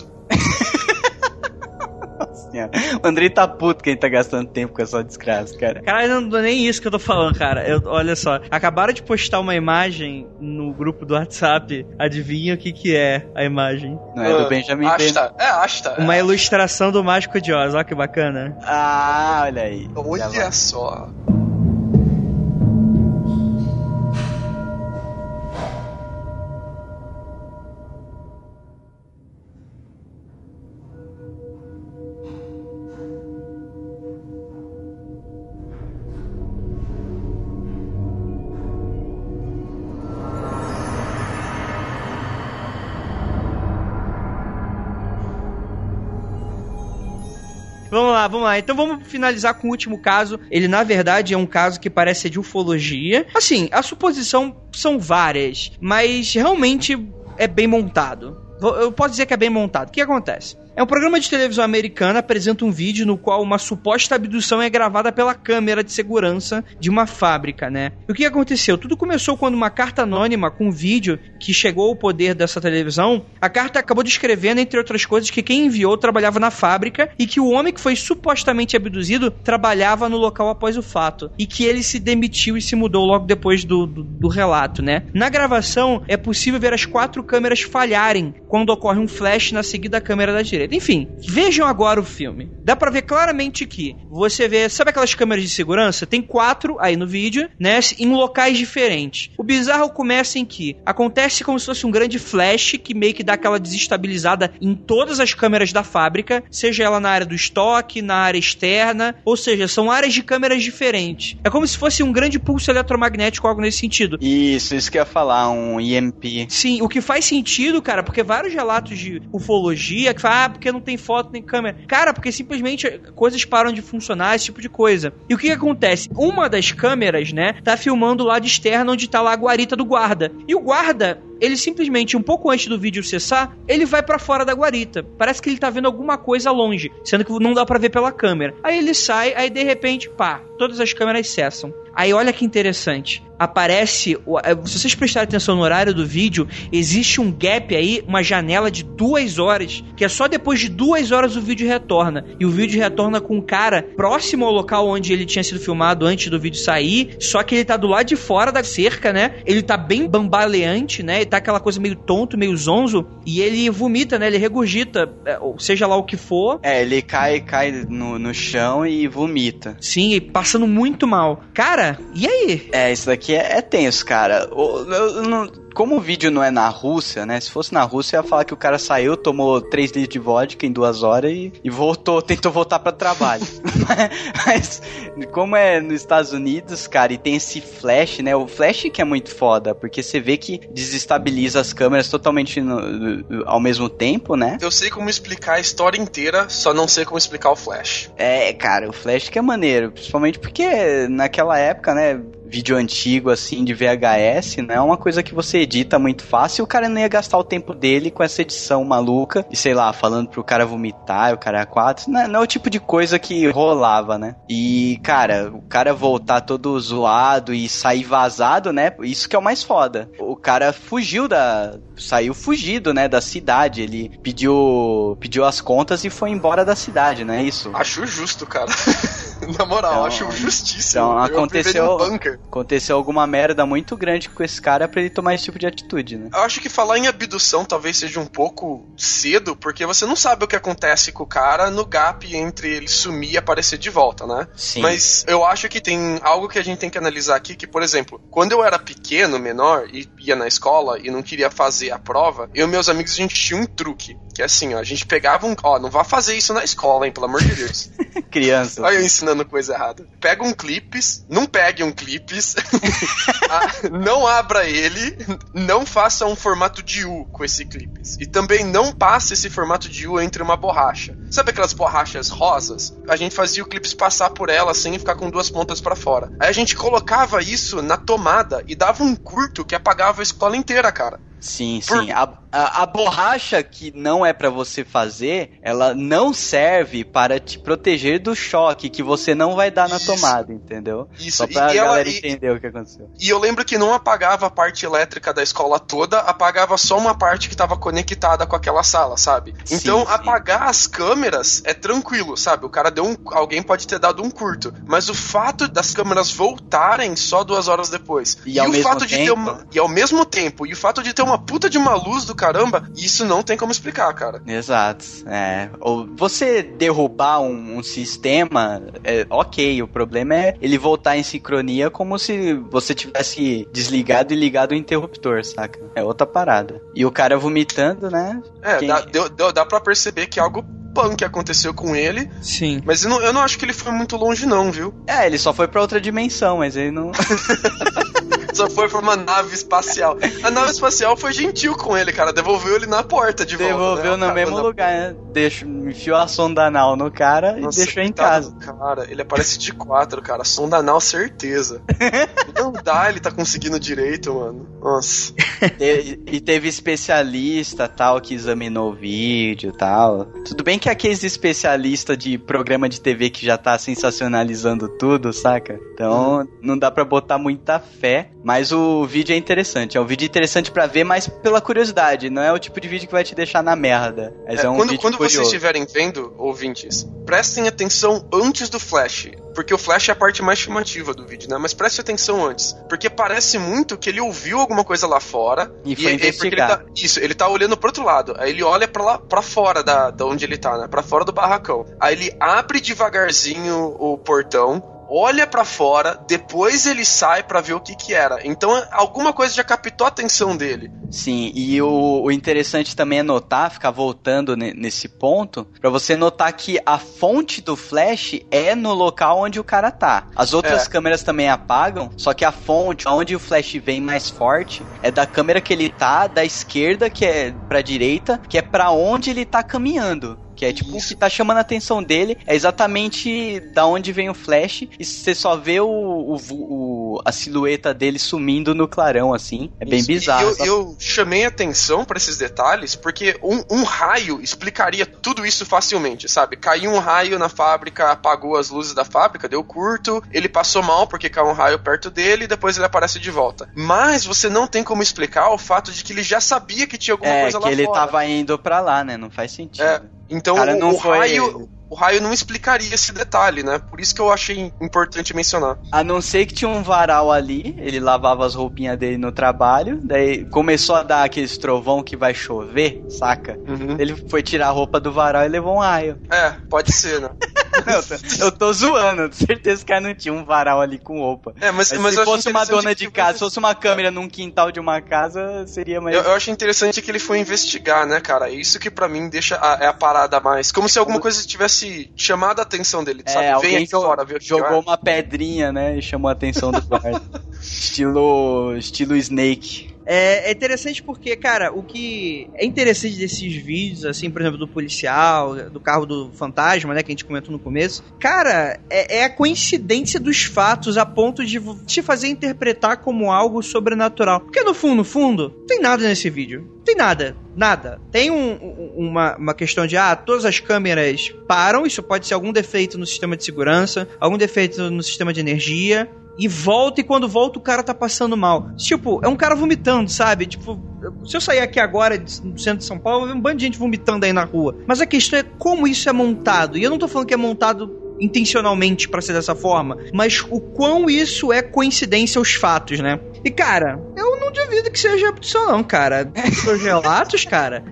O Andrei tá puto que ele tá gastando tempo com essa desgraça, cara. Caralho, não é nem isso que eu tô falando, cara. Eu, olha só, acabaram de postar uma imagem no grupo do WhatsApp. Adivinha o que que é a imagem? Não é do Benjamin Ben. Asta, é Asta. Uma ilustração do Mágico de Oz, olha que bacana. Ah, olha aí. Já vai. Olha só. Vamos lá. Então vamos finalizar com o último caso. Ele, na verdade, é um caso que parece ser de ufologia. Assim, a suposição são várias, mas realmente é bem montado. Eu posso dizer que é bem montado. O que acontece? É um programa de televisão americana apresenta um vídeo no qual uma suposta abdução é gravada pela câmera de segurança de uma fábrica, né? E o que aconteceu? Tudo começou quando uma carta anônima com um vídeo que chegou ao poder dessa televisão, a carta acabou descrevendo, entre outras coisas, que quem enviou trabalhava na fábrica e que o homem que foi supostamente abduzido trabalhava no local após o fato. E que ele se demitiu e se mudou logo depois do, do, do relato, né? Na gravação, é possível ver as quatro câmeras falharem quando ocorre um flash na seguida câmera da direita direito. Enfim, vejam agora o filme. Dá pra ver claramente que você vê, sabe aquelas câmeras de segurança? Tem quatro aí no vídeo, né? Em locais diferentes. O bizarro começa em que acontece como se fosse um grande flash que meio que dá aquela desestabilizada em todas as câmeras da fábrica, seja ela na área do estoque, na área externa, ou seja, são áreas de câmeras diferentes. É como se fosse um grande pulso eletromagnético, algo nesse sentido. Isso, isso que eu ia falar, um EMP. Sim, o que faz sentido, cara, porque vários relatos de ufologia que falam, ah, porque não tem foto nem câmera. Cara, porque simplesmente coisas param de funcionar, esse tipo de coisa. E o que, que acontece? Uma das câmeras, né, tá filmando o lado externo onde tá lá a guarita do guarda. E o guarda, ele simplesmente, um pouco antes do vídeo cessar, ele vai para fora da guarita. Parece que ele tá vendo alguma coisa longe, sendo que não dá para ver pela câmera. Aí ele sai, aí de repente, pá, todas as câmeras cessam. Aí olha que interessante. Aparece, é, se vocês prestarem atenção no horário do vídeo, existe um gap aí, uma janela de duas horas, que é só depois de duas horas o vídeo retorna. E o vídeo retorna com um cara próximo ao local onde ele tinha sido filmado antes do vídeo sair, só que ele tá do lado de fora da cerca, né? Ele tá bem bambaleante, né? Tá aquela coisa meio tonto, meio zonzo, e ele vomita, né? Ele regurgita, é, seja lá o que for. É, ele cai, cai no, no chão e vomita. Sim, passando muito mal. Cara, e aí? É, isso daqui é, é tenso, cara. Eu, eu, eu, como o vídeo não é na Rússia, né? Se fosse na Rússia, ia falar que o cara saiu, tomou 3 litros de vodka em duas horas e, e voltou, *laughs* tentou voltar para trabalho. *laughs* mas, como é nos Estados Unidos, cara, e tem esse flash, né? O flash que é muito foda, porque você vê que desestabiliza as câmeras totalmente no, ao mesmo tempo, né? Eu sei como explicar a história inteira, só não sei como explicar o flash. É, cara, o flash que é maneiro, principalmente porque naquela época, né? Vídeo antigo, assim, de VHS, não é uma coisa que você edita muito fácil. O cara não ia gastar o tempo dele com essa edição maluca e, sei lá, falando pro cara vomitar, o cara é quatro. Não, não é o tipo de coisa que rolava, né? E, cara, o cara voltar todo zoado e sair vazado, né? Isso que é o mais foda. O cara fugiu da. saiu fugido, né? Da cidade. Ele pediu, pediu as contas e foi embora da cidade, né? Isso. Acho justo, cara. *laughs* *laughs* Na moral, então, acho justíssimo. Então, aconteceu, aconteceu alguma merda muito grande com esse cara para ele tomar esse tipo de atitude, né? Eu acho que falar em abdução talvez seja um pouco cedo, porque você não sabe o que acontece com o cara no gap entre ele sumir e aparecer de volta, né? Sim. Mas eu acho que tem algo que a gente tem que analisar aqui, que, por exemplo, quando eu era pequeno, menor, e ia na escola e não queria fazer a prova, eu e meus amigos, a gente tinha um truque. Que é assim, ó, a gente pegava um. Ó, não vá fazer isso na escola, hein, pelo amor de Deus. *laughs* Criança. Olha eu ensinando coisa errada. Pega um clipes, não pegue um clipes, *laughs* não abra ele, não faça um formato de U com esse clipes. E também não passe esse formato de U entre uma borracha. Sabe aquelas borrachas rosas? A gente fazia o clipes passar por ela sem ficar com duas pontas para fora. Aí a gente colocava isso na tomada e dava um curto que apagava a escola inteira, cara. Sim, Por... sim. A, a, a, borracha que não é para você fazer, ela não serve para te proteger do choque que você não vai dar na Isso. tomada, entendeu? Isso. Só pra e, a galera entender o que aconteceu. E eu lembro que não apagava a parte elétrica da escola toda, apagava só uma parte que estava conectada com aquela sala, sabe? Sim, então, sim. apagar as câmeras é tranquilo, sabe? O cara deu um. Alguém pode ter dado um curto. Mas o fato das câmeras voltarem só duas horas depois. E, e o fato tempo... de ter uma. E ao mesmo tempo, e o fato de ter uma uma puta de uma luz do caramba, isso não tem como explicar, cara. Exato. É. Ou você derrubar um, um sistema, é, ok. O problema é ele voltar em sincronia como se você tivesse desligado e ligado o interruptor, saca? É outra parada. E o cara vomitando, né? É, Quem... dá, deu, deu, dá pra perceber que algo punk aconteceu com ele. Sim. Mas eu não, eu não acho que ele foi muito longe, não, viu? É, ele só foi pra outra dimensão, mas ele não. *laughs* só foi pra uma nave espacial. A nave espacial foi gentil com ele, cara. Devolveu ele na porta de Devolveu volta. Devolveu né? no mesmo na... lugar, né? Deixou, enfiou a sonda anal no cara Nossa, e deixou em casa. Cara, ele aparece de quatro, cara. Sonda anal, certeza. *laughs* Não dá, ele tá conseguindo direito, mano. Nossa. Te- e teve especialista tal que examinou o vídeo tal. Tudo bem que aqueles especialistas de programa de TV que já tá sensacionalizando tudo, saca? Então não dá pra botar muita fé. Mas o vídeo é interessante. É um vídeo interessante pra ver, mas pela curiosidade. Não é o tipo de vídeo que vai te deixar na merda. Mas é, É, um quando vídeo quando vocês curioso. estiverem vendo, ouvintes, prestem atenção antes do flash. Porque o flash é a parte mais chamativa do vídeo, né? Mas preste atenção antes. Porque parece muito que ele ouviu alguma coisa lá fora. E foi porque ele investigar. tá, Isso, ele tá olhando pro outro lado. Aí ele olha pra lá, para fora da, da onde ele tá, né? Pra fora do barracão. Aí ele abre devagarzinho o portão. Olha pra fora, depois ele sai pra ver o que que era. Então alguma coisa já captou a atenção dele. Sim, e o, o interessante também é notar, ficar voltando ne- nesse ponto, pra você notar que a fonte do flash é no local onde o cara tá. As outras É. câmeras também apagam, só que a fonte, onde o flash vem mais forte, é da câmera que ele tá, da esquerda, que é pra direita, que é pra onde ele tá caminhando. Que é tipo o que tá chamando a atenção dele é exatamente da onde vem o flash e você só vê o, o- o- a silhueta dele sumindo no clarão assim. É bem Isso. Bizarro. Eu, eu chamei atenção pra esses detalhes porque um, um raio explicaria tudo isso facilmente, sabe? Caiu um raio na fábrica, apagou as luzes da fábrica, deu curto, ele passou mal porque caiu um raio perto dele e depois ele aparece de volta. Mas você não tem como explicar o fato de que ele já sabia que tinha alguma É, coisa que lá ele fora. tava indo pra lá, né? Não faz sentido. É, então Cara, o, não o foi- raio. O raio não explicaria esse detalhe, né? Por isso que eu achei importante mencionar. A não ser que tinha um varal ali, ele lavava as roupinhas dele no trabalho, daí começou a dar aqueles trovão que vai chover, saca? Uhum. Ele foi tirar a roupa do varal e levou um raio. É, pode ser, né? *laughs* eu, tô, eu tô zoando, tenho certeza que não tinha um varal ali com roupa. É, mas, Mas, mas se fosse uma dona de casa, você- se fosse uma câmera num quintal de uma casa, seria mais. Eu, eu acho interessante que ele foi investigar, né, cara? Isso que pra mim deixa a, é a parada mais. Como se alguma coisa tivesse chamado a atenção dele, sabe? É, Vem alguém aqui jo- fora, ver jogou uma pedrinha, né? E chamou a atenção do guarda. *laughs* estilo. Estilo Snake. É, é interessante porque, cara, o que é interessante desses vídeos, assim, por exemplo, do policial, do carro do fantasma, né, que a gente comentou no começo, cara, é, é a coincidência dos fatos a ponto de te fazer interpretar como algo sobrenatural. Porque no fundo, no fundo, não tem nada nesse vídeo. Não tem nada. Nada. Tem um- uma, uma questão de, ah, todas as câmeras param, isso pode ser algum defeito no sistema de segurança, algum defeito no sistema de energia, e volta e quando volta o cara tá passando mal. Tipo, é um cara vomitando, sabe? Tipo, se eu sair aqui agora no centro de São Paulo, eu ver um bando de gente vomitando aí na rua. Mas a questão é como isso é montado. E eu não tô falando que é montado intencionalmente pra ser dessa forma, mas o quão isso é coincidência aos fatos, né? E cara, eu não duvido que seja abdução não, cara. *laughs* Os relatos, cara.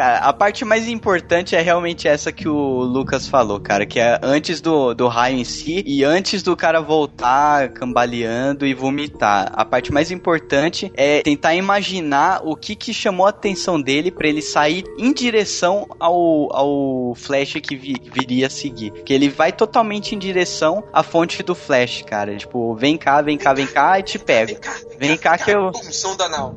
Cara, a parte mais importante é realmente essa que o Lucas falou, cara, que é antes do, do raio em si e antes do cara voltar cambaleando e vomitar. A parte mais importante é tentar imaginar o que que chamou a atenção dele pra ele sair em direção ao, ao flash que vi- viria a seguir. Que ele vai totalmente em direção à fonte do flash, cara. Tipo, vem cá, vem cá, vem cá e te pego. Vem cá, Vem cá que eu- Pum, som danal.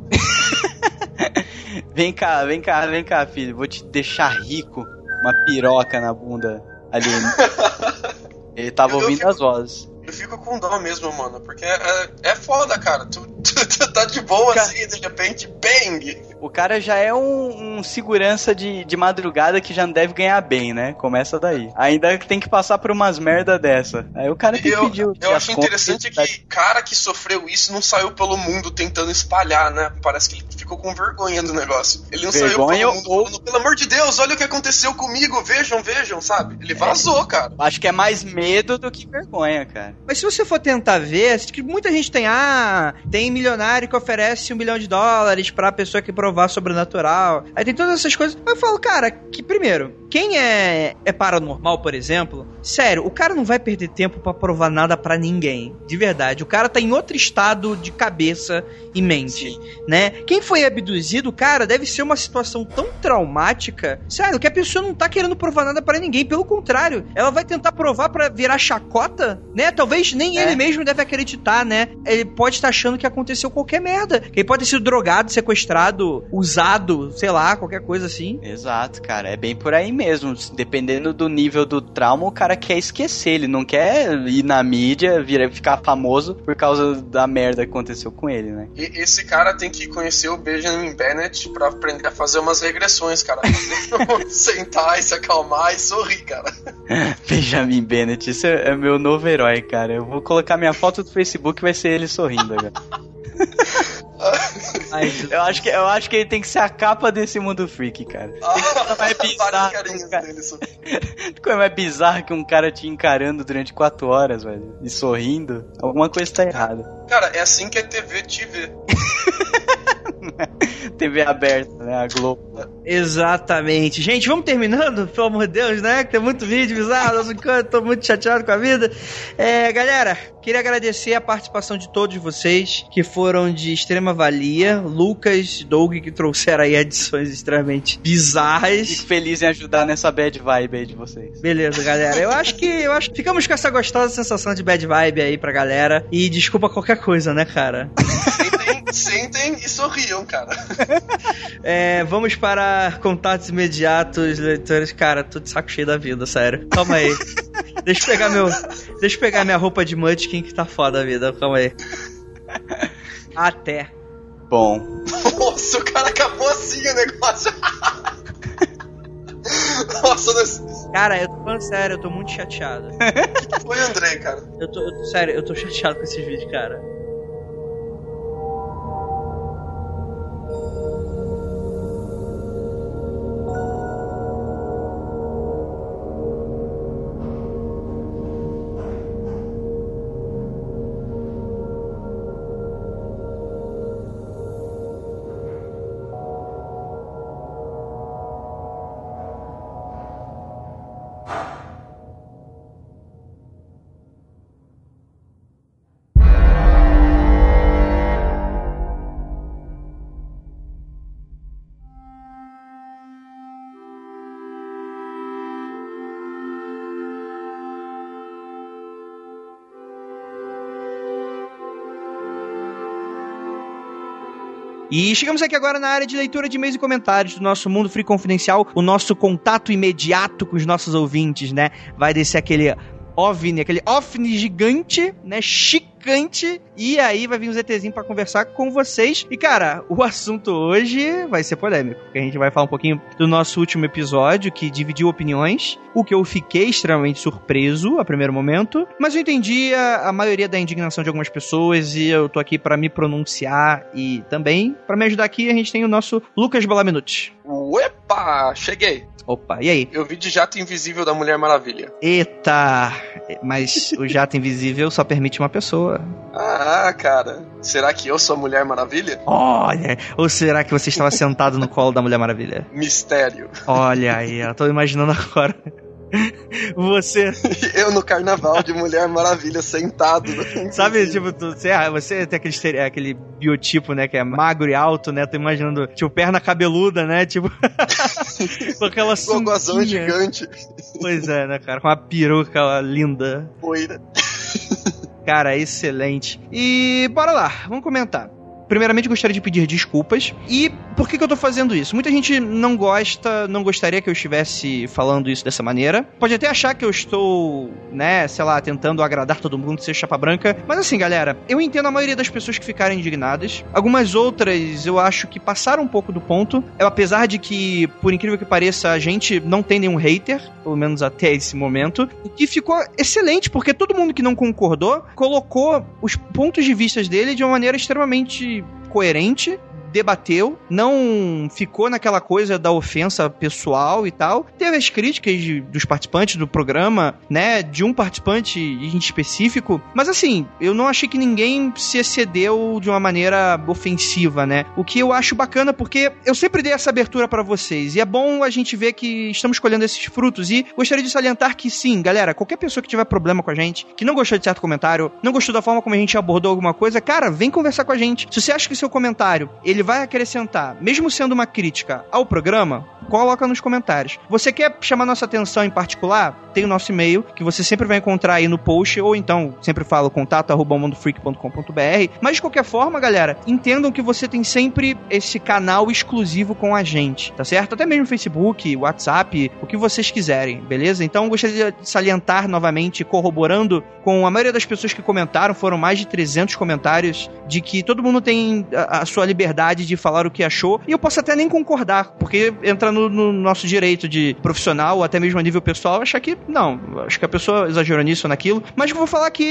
Vem cá, vem cá, vem cá, filho. Vou te deixar rico. Uma piroca na bunda ali. *laughs* Ele tava Eu- ouvindo fico- as vozes. Eu fico com dó mesmo, mano, porque é, é foda, cara. Tu *laughs* tá de boa Cara- assim, de repente, bang! O cara já é um, um segurança de, de madrugada que já não deve ganhar bem, né? Começa daí. Ainda tem que passar por umas merda dessa. Aí o cara tem que Eu, pedir o- eu as acho interessante que- que cara que sofreu isso não saiu pelo mundo tentando espalhar, né? Parece que ele ficou com vergonha do negócio. Ele não Vergonha saiu pelo mundo ou- falando, pelo amor de Deus, olha o que aconteceu comigo, vejam, vejam, sabe? Ele vazou, cara. Acho que é mais medo do que vergonha, cara. Mas se você for tentar ver, acho que muita gente tem, ah, tem milionário que oferece um milhão de dólares pra pessoa que provar sobrenatural. Aí tem todas essas coisas. Mas eu falo, cara, que primeiro, quem é, é paranormal, por exemplo, sério, o cara não vai perder tempo pra provar nada pra ninguém. De verdade. O cara tá em outro estado de cabeça e mente, né? Quem foi abduzido, cara, deve ser uma situação tão traumática, sério, que a pessoa não tá querendo provar nada pra ninguém. Pelo contrário, ela vai tentar provar pra virar chacota, né? Talvez nem É. ele mesmo deve acreditar, né? Ele pode estar achando que aconteceu qualquer merda. Que ele pode ter sido drogado, sequestrado, usado, sei lá, qualquer coisa assim. Exato, cara. É bem por aí mesmo. Dependendo do nível do trauma, o cara quer esquecer. Ele não quer ir na mídia, vir, ficar famoso por causa da merda que aconteceu com ele, né? E esse cara tem que conhecer o Benjamin Bennett pra aprender a fazer umas regressões, cara. *laughs* Sentar e se acalmar e sorrir, cara. *laughs* Benjamin Bennett, esse é meu novo herói, cara. Eu vou colocar minha foto do Facebook e vai ser ele sorrindo agora. *laughs* eu, acho que, eu acho que ele tem que ser a capa desse mundo freak, cara. *laughs* é bizarro. Um cara... *laughs* Como é bizarro que um cara te encarando durante quatro horas, velho, e sorrindo. Alguma coisa tá errada. Cara, é assim que a TV te vê. *laughs* *laughs* TV aberta, né? A Globo. Exatamente. Gente, vamos terminando? Pelo amor de Deus, né? Que tem muito vídeo bizarro, nosso canto, tô muito chateado com a vida. É, galera, queria agradecer a participação de todos vocês que foram de extrema valia. Lucas, Doug, que trouxeram aí edições extremamente bizarras. Fico feliz em ajudar nessa bad vibe aí de vocês. Beleza, galera. Eu acho que eu acho que ficamos com essa gostosa sensação de bad vibe aí pra galera. E desculpa qualquer coisa, né, cara? *laughs* sentem e sorriam, cara. *laughs* É, vamos para contatos imediatos, leitores. Cara, tô de saco cheio da vida, sério. Calma aí. Deixa eu pegar meu. Deixa eu pegar minha roupa de Munchkin que tá foda a vida. Calma aí. Até. Bom. Nossa, o cara acabou assim o negócio. Nossa, nesse... Cara, eu tô falando sério, eu tô muito chateado. O que foi, André, cara? Eu tô, eu tô, sério, eu tô chateado com esses vídeos, cara. E chegamos aqui agora na área de leitura de e-mails e comentários do nosso Mundo Free Confidencial, o nosso contato imediato com os nossos ouvintes, né? Vai descer aquele OVNI, aquele OVNI gigante, né? Chicante. E aí vai vir um ZTzinho para conversar com vocês. E cara, o assunto hoje vai ser polêmico, porque a gente vai falar um pouquinho do nosso último episódio que dividiu opiniões, o que eu fiquei extremamente surpreso a primeiro momento, mas eu entendi a, a maioria da indignação de algumas pessoas e eu tô aqui para me pronunciar e também para me ajudar aqui a gente tem o nosso Lucas Balaminuti. Uepa, cheguei. Opa, e aí? Eu vi de jato invisível da Mulher Maravilha. Eita! Mas o jato invisível só permite uma pessoa. Ah, cara. Será que eu sou a Mulher Maravilha? Olha! Ou será que você estava sentado no colo da Mulher Maravilha? Mistério. Olha aí, eu tô imaginando agora. Você. *laughs* Eu no carnaval de Mulher Maravilha sentado. Sabe, tipo, você, ah, você tem aquele, aquele biotipo, né? Que é magro e alto, né? Tô imaginando, tipo, perna cabeluda, né? Tipo. *laughs* com aquela sunguinha. gigante. Pois é, né, cara? Com uma peruca linda. Poeira. Cara, excelente. E bora lá, vamos comentar. Primeiramente, gostaria de pedir desculpas. E por que, que eu tô fazendo isso? Muita gente não gosta, não gostaria que eu estivesse falando isso dessa maneira. Pode até achar que eu estou, né, sei lá, tentando agradar todo mundo, ser chapa branca. Mas assim, galera, eu entendo a maioria das pessoas que ficarem indignadas. Algumas outras eu acho que passaram um pouco do ponto. Eu, apesar de que, por incrível que pareça, a gente não tem nenhum hater, pelo menos até esse momento. O que ficou excelente, porque todo mundo que não concordou colocou os pontos de vista dele de uma maneira extremamente coerente debateu, não ficou naquela coisa da ofensa pessoal e tal. Teve as críticas de, dos participantes do programa, né? De um participante em específico. Mas assim, eu não achei que ninguém se excedeu de uma maneira ofensiva, né? O que eu acho bacana porque eu sempre dei essa abertura para vocês. E é bom a gente ver que estamos colhendo esses frutos. E gostaria de salientar que sim, galera, qualquer pessoa que tiver problema com a gente, que não gostou de certo comentário, não gostou da forma como a gente abordou alguma coisa, cara, vem conversar com a gente. Se você acha que seu comentário ele vai acrescentar, mesmo sendo uma crítica ao programa, coloca nos comentários. Você quer chamar nossa atenção em particular? Tem o nosso e-mail, que você sempre vai encontrar aí no post, ou então, sempre falo, contato arroba mundofreak.com.br. Mas de qualquer forma, galera, entendam que você tem sempre esse canal exclusivo com a gente, tá certo? Até mesmo Facebook, WhatsApp, o que vocês quiserem, beleza? Então, gostaria de salientar novamente, corroborando com a maioria das pessoas que comentaram, foram mais de 300 comentários, de que todo mundo tem a, a sua liberdade de falar o que achou, e eu posso até nem concordar, porque entra no, no nosso direito de profissional, ou até mesmo a nível pessoal, achar que não, acho que a pessoa exagerou nisso ou naquilo, mas eu vou falar que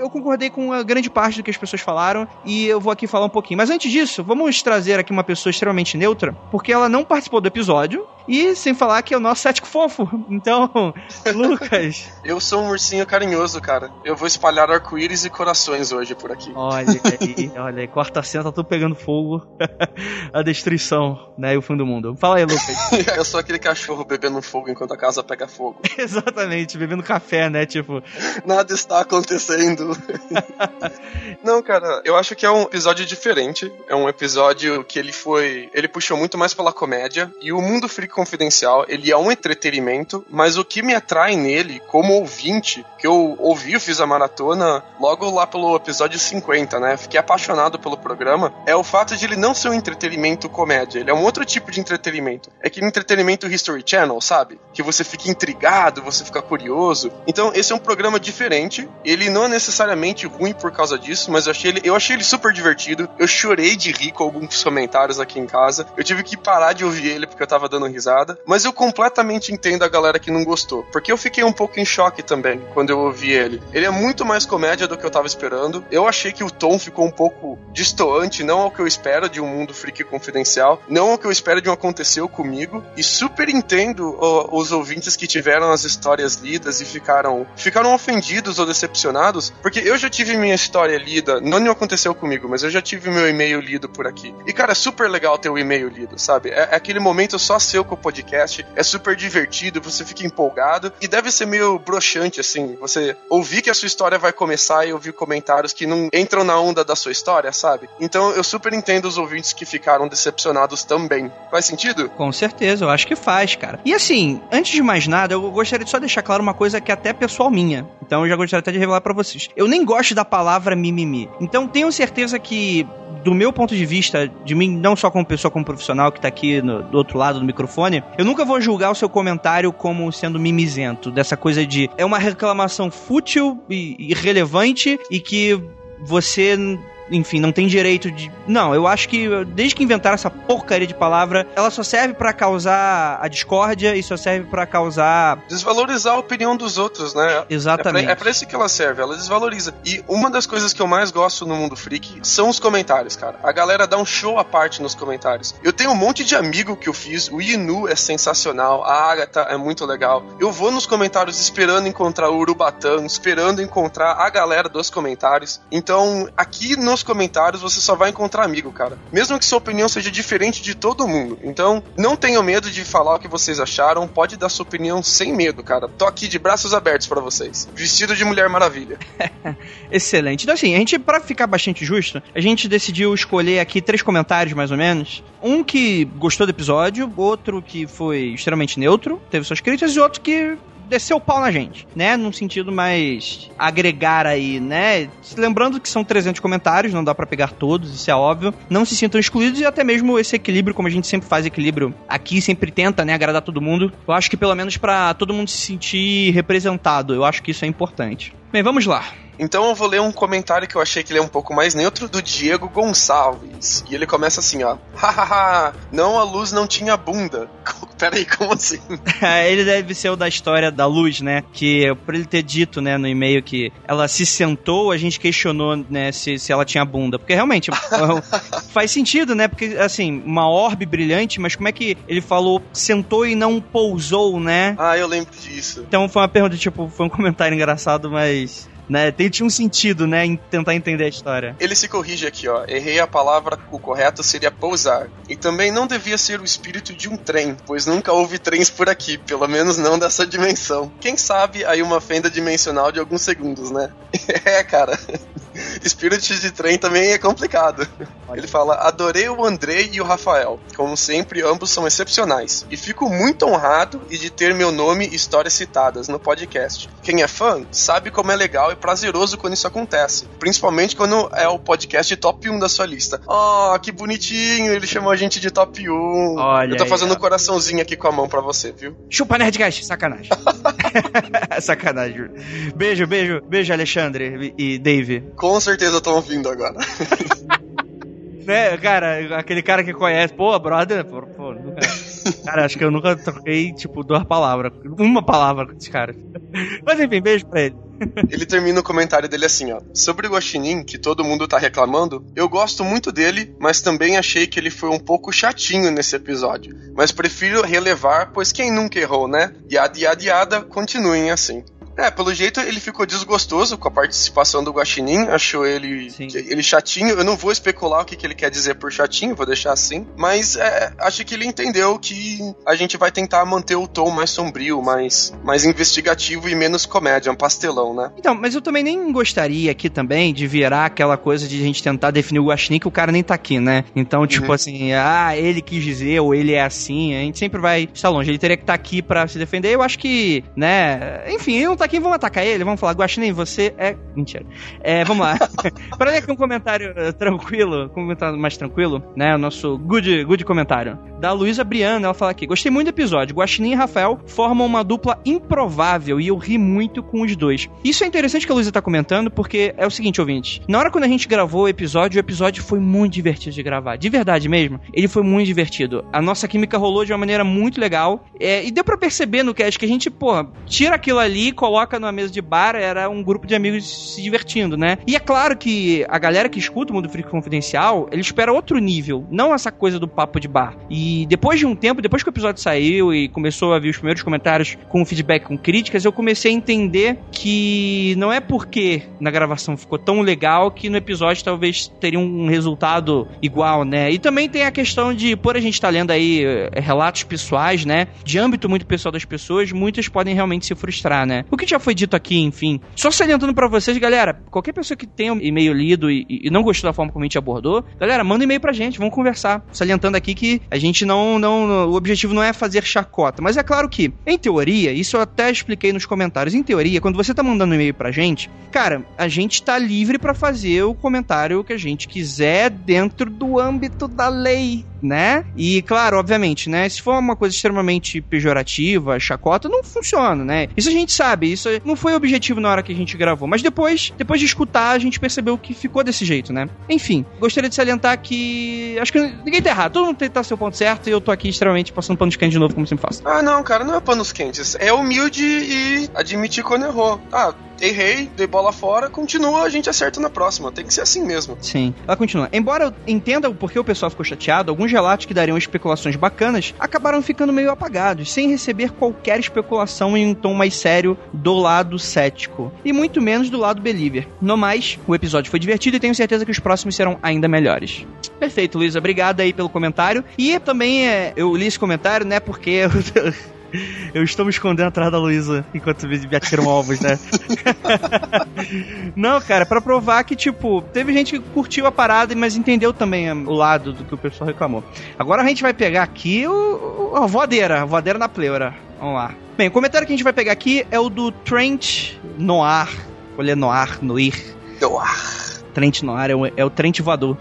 eu concordei com a grande parte do que as pessoas falaram, e eu vou aqui falar um pouquinho. Mas antes disso, vamos trazer aqui uma pessoa extremamente neutra, porque ela não participou do episódio, e sem falar que é o nosso cético fofo. *laughs* Então, *laughs* Lucas. Eu sou um ursinho carinhoso, cara. Eu vou espalhar arco-íris e corações hoje por aqui. Olha aí, olha aí. Quarta cena tá tudo pegando fogo. *laughs* a destruição, né? E o fim do mundo. Fala aí, Lucas. *laughs* eu sou aquele cachorro bebendo fogo enquanto a casa pega fogo. *laughs* Exatamente, bebendo café, né? Tipo. Nada está acontecendo. Não, cara, eu acho que é um episódio diferente. É um episódio que ele foi. Ele puxou muito mais pela comédia. E o Mundo Freak Confidencial, ele é um entretenimento, mas o que me atrai nele, como ouvinte, que eu ouvi, eu fiz a maratona logo lá pelo episódio 50, né? Fiquei apaixonado pelo programa. É o fato de ele não ser um entretenimento comédia. Ele é um outro tipo de entretenimento. É aquele entretenimento History Channel, sabe? Que você fica intrigado, você fica curioso. Então, esse é um programa diferente. Ele não é necessariamente ruim por causa disso, mas eu achei ele, eu achei ele super divertido. Eu chorei de rir com alguns comentários aqui em casa. Eu tive que parar de ouvir ele porque eu tava dando risada. Mas eu completamente entendo a galera que não gostou. Porque eu fiquei um pouco em choque também quando eu ouvi ele. Ele é muito mais comédia do que eu tava esperando. Eu achei que o tom ficou um pouco distoante, não ao que eu espero de um mundo freak confidencial, não ao que eu espero de um aconteceu comigo. E super entendo os ouvintes que tiveram as histórias lidas e ficaram, ficaram ofendidos ou decepcionados, porque eu já tive minha história lida, não não aconteceu comigo, mas eu já tive meu e-mail lido por aqui. E cara, é super legal ter o e-mail lido, sabe? É, é aquele momento só seu com o podcast, é super divertido, você fica empolgado e deve ser meio broxante assim, você ouvir que a sua história vai começar e ouvir comentários que não entram na onda da sua história, sabe? Então eu super entendo os ouvintes que ficaram decepcionados também. Faz sentido? Com certeza, eu acho que faz, cara. E assim, antes de mais nada, eu gostaria de só deixar claro uma coisa que é até pessoal minha. Então eu já gostaria até de revelar para vocês. Eu nem gosto da palavra mimimi. Então tenho certeza que do meu ponto de vista, de mim, não só como pessoa, como profissional que tá aqui no, do outro lado do microfone, eu nunca vou julgar o seu comentário como sendo mimizento, dessa coisa de é uma reclamação fútil e irrelevante e que você enfim, não tem direito de. Não, eu acho que desde que inventaram essa porcaria de palavra, ela só serve para causar a discórdia e só serve para causar. Desvalorizar a opinião dos outros, né? Exatamente. É pra, é pra, isso que ela serve, ela desvaloriza. E uma das coisas que eu mais gosto no mundo freak são os comentários, cara. A galera dá um show à parte nos comentários. Eu tenho um monte de amigo que eu fiz, o Inu é sensacional, a Agatha é muito legal. Eu vou nos comentários esperando encontrar o Urubatã, esperando encontrar a galera dos comentários. Então, aqui no nos comentários você só vai encontrar amigo, cara. Mesmo que sua opinião seja diferente de todo mundo. Então, não tenham medo de falar o que vocês acharam. Pode dar sua opinião sem medo, cara. Tô aqui de braços abertos para vocês. Vestido de Mulher Maravilha. *laughs* Excelente. Então, assim, a gente, para ficar bastante justo, a gente decidiu escolher aqui três comentários, mais ou menos. Um que gostou do episódio, outro que foi extremamente neutro, teve suas críticas, e outro que descer o pau na gente, né? Num sentido mais agregar aí, né? Lembrando que são 300 comentários, não dá para pegar todos, isso é óbvio. Não se sintam excluídos e até mesmo esse equilíbrio, como a gente sempre faz equilíbrio aqui, sempre tenta, né, agradar todo mundo. Eu acho que pelo menos para todo mundo se sentir representado, eu acho que isso é importante. Bem, vamos lá. Então eu vou ler um comentário que eu achei que ele é um pouco mais neutro do Diego Gonçalves. E ele começa assim, ó. Hahaha, não, a luz não tinha bunda. *laughs* Peraí, como assim? *laughs* ele deve ser o da história da luz, né? Que por ele ter dito, né, no e-mail que ela se sentou, a gente questionou, né, se, se ela tinha bunda. Porque realmente *laughs* faz sentido, né? Porque, assim, uma orbe brilhante, mas como é que ele falou sentou e não pousou, né? Ah, eu lembro disso. Então foi uma pergunta, tipo, foi um comentário engraçado, mas né? Tem, tinha um sentido, né, em tentar entender a história. Ele se corrige aqui, ó. Errei a palavra, o correto seria pousar. E também não devia ser o espírito de um trem, pois nunca houve trens por aqui, pelo menos não dessa dimensão. Quem sabe aí uma fenda dimensional de alguns segundos, né? *laughs* é, cara. *laughs* Spirit de trem também é complicado. Ele fala: adorei o Andrei e o Rafael. Como sempre, ambos são excepcionais. E fico muito honrado e de ter meu nome e histórias citadas no podcast. Quem é fã sabe como é legal e prazeroso quando isso acontece. Principalmente quando é o podcast top 1 da sua lista. Oh, que bonitinho, ele chamou a gente de top 1. Olha Eu tô fazendo um coraçãozinho aqui com a mão pra você, viu? Chupa Nerdcast, sacanagem. *laughs* sacanagem. Beijo, beijo, beijo, Alexandre e e Dave. Com certeza estão ouvindo agora. *laughs* Né, cara, aquele cara que conhece, pô, brother, pô, pô, nunca. Cara, acho que eu nunca troquei, tipo, duas palavras. Uma palavra com esse cara. *laughs* Mas enfim, beijo pra ele. Ele termina o comentário dele assim, ó. Sobre o Guaxinim, que todo mundo tá reclamando, eu gosto muito dele, mas também achei que ele foi um pouco chatinho nesse episódio. Mas prefiro relevar, pois quem nunca errou, né? Yada, yada, yada, continuem assim. É, pelo jeito ele ficou desgostoso com a participação do Guaxinim, achou ele, ele chatinho. Eu não vou especular o que, que ele quer dizer por chatinho, vou deixar assim. Mas é, acho que ele entendeu que a gente vai tentar manter o tom mais sombrio, mais, mais investigativo e menos comédia, um pastelão, né? Então, mas eu também nem gostaria aqui também de virar aquela coisa de a gente tentar definir o Guaxinim que o cara nem tá aqui, né? Então, tipo Uhum. assim, ah, ele quis dizer, ou ele é assim, a gente sempre vai estar longe. Ele teria que estar aqui pra se defender. Eu acho que, né, enfim, ele não tá aqui, vamos atacar ele, vamos falar, Guaxinim, você é... Mentira. É, vamos lá. *laughs* pra ler aqui um comentário eh, tranquilo, um comentário mais tranquilo, né, o nosso good, good comentário, da Luísa Briana, ela fala aqui, gostei muito do episódio, Guaxinim e Rafael formam uma dupla improvável e eu ri muito com os dois. Isso é interessante que a Luísa tá comentando, porque é o seguinte, ouvinte, na hora quando a gente gravou o episódio, o episódio foi muito divertido de gravar, de verdade mesmo, ele foi muito divertido. A nossa química rolou de uma maneira muito legal, é, e deu pra perceber no cast que a gente, pô, tira aquilo ali, coloca numa mesa de bar, era um grupo de amigos se divertindo, né? E é claro que a galera que escuta o Mundo Freak Confidencial, ele espera outro nível, não essa coisa do papo de bar. E depois de um tempo, depois que o episódio saiu e começou a vir os primeiros comentários com feedback, com críticas, eu comecei a entender que não é porque na gravação ficou tão legal que no episódio talvez teria um resultado igual, né? E também tem a questão de, por a gente estar lendo aí eh, relatos pessoais, né? De âmbito muito pessoal das pessoas, muitas podem realmente se frustrar, né? O que já foi dito aqui, enfim. Só salientando pra vocês, galera, qualquer pessoa que tenha um e-mail lido e, e não gostou da forma como a gente abordou, galera, manda um e-mail pra gente, vamos conversar. Salientando aqui que a gente não, não. O objetivo não é fazer chacota. Mas é claro que, em teoria, isso eu até expliquei nos comentários. Em teoria, quando você tá mandando um e-mail pra gente, cara, a gente tá livre pra fazer o comentário que a gente quiser dentro do âmbito da lei, né? E, claro, obviamente, né? Se for uma coisa extremamente pejorativa, chacota, não funciona, né? Isso a gente sabe, isso não foi o objetivo na hora que a gente gravou. Mas depois, depois de escutar, a gente percebeu que ficou desse jeito, né? Enfim, gostaria de salientar que. Acho que ninguém tá errado. Todo mundo que estar seu ponto certo e eu tô aqui extremamente passando pano de quente de novo, como sempre faço. Ah, não, cara, não é panos quentes. É humilde e admitir quando errou. Ah, errei, dei bola fora, continua, a gente acerta na próxima. Tem que ser assim mesmo. Sim. Ela continua. Embora eu entenda o porquê o pessoal ficou chateado, alguns relatos que dariam especulações bacanas acabaram ficando meio apagados, sem receber qualquer especulação em um tom mais sério do lado cético. E muito menos do lado believer. No mais, o episódio foi divertido e tenho certeza que os próximos serão ainda melhores. Perfeito, Luísa. Obrigado aí pelo comentário. E também é, eu li esse comentário, né, porque *laughs* eu estou me escondendo atrás da Luísa enquanto me atiram ovos, né? *laughs* Não, cara, pra provar que, tipo, teve gente que curtiu a parada, mas entendeu também o lado do que o pessoal reclamou. Agora a gente vai pegar aqui o, o- a voadeira, a voadeira na pleura. Vamos lá. Bem, o comentário que a gente vai pegar aqui é o do Trent Noir. Ler Noir, Noir. Noir. Trent Noir é o, é o Trent voador.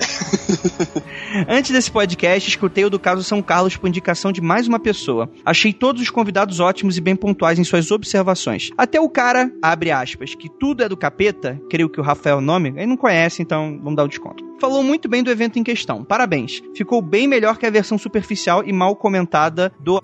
*laughs* Antes desse podcast, escutei o do caso São Carlos por indicação de mais uma pessoa. Achei todos os convidados ótimos e bem pontuais em suas observações. Até o cara, abre aspas, que tudo é do capeta, creio que o Rafael é o nome, ele não conhece, então vamos dar um desconto. Falou muito bem do evento em questão. Parabéns. Ficou bem melhor que a versão superficial e mal comentada do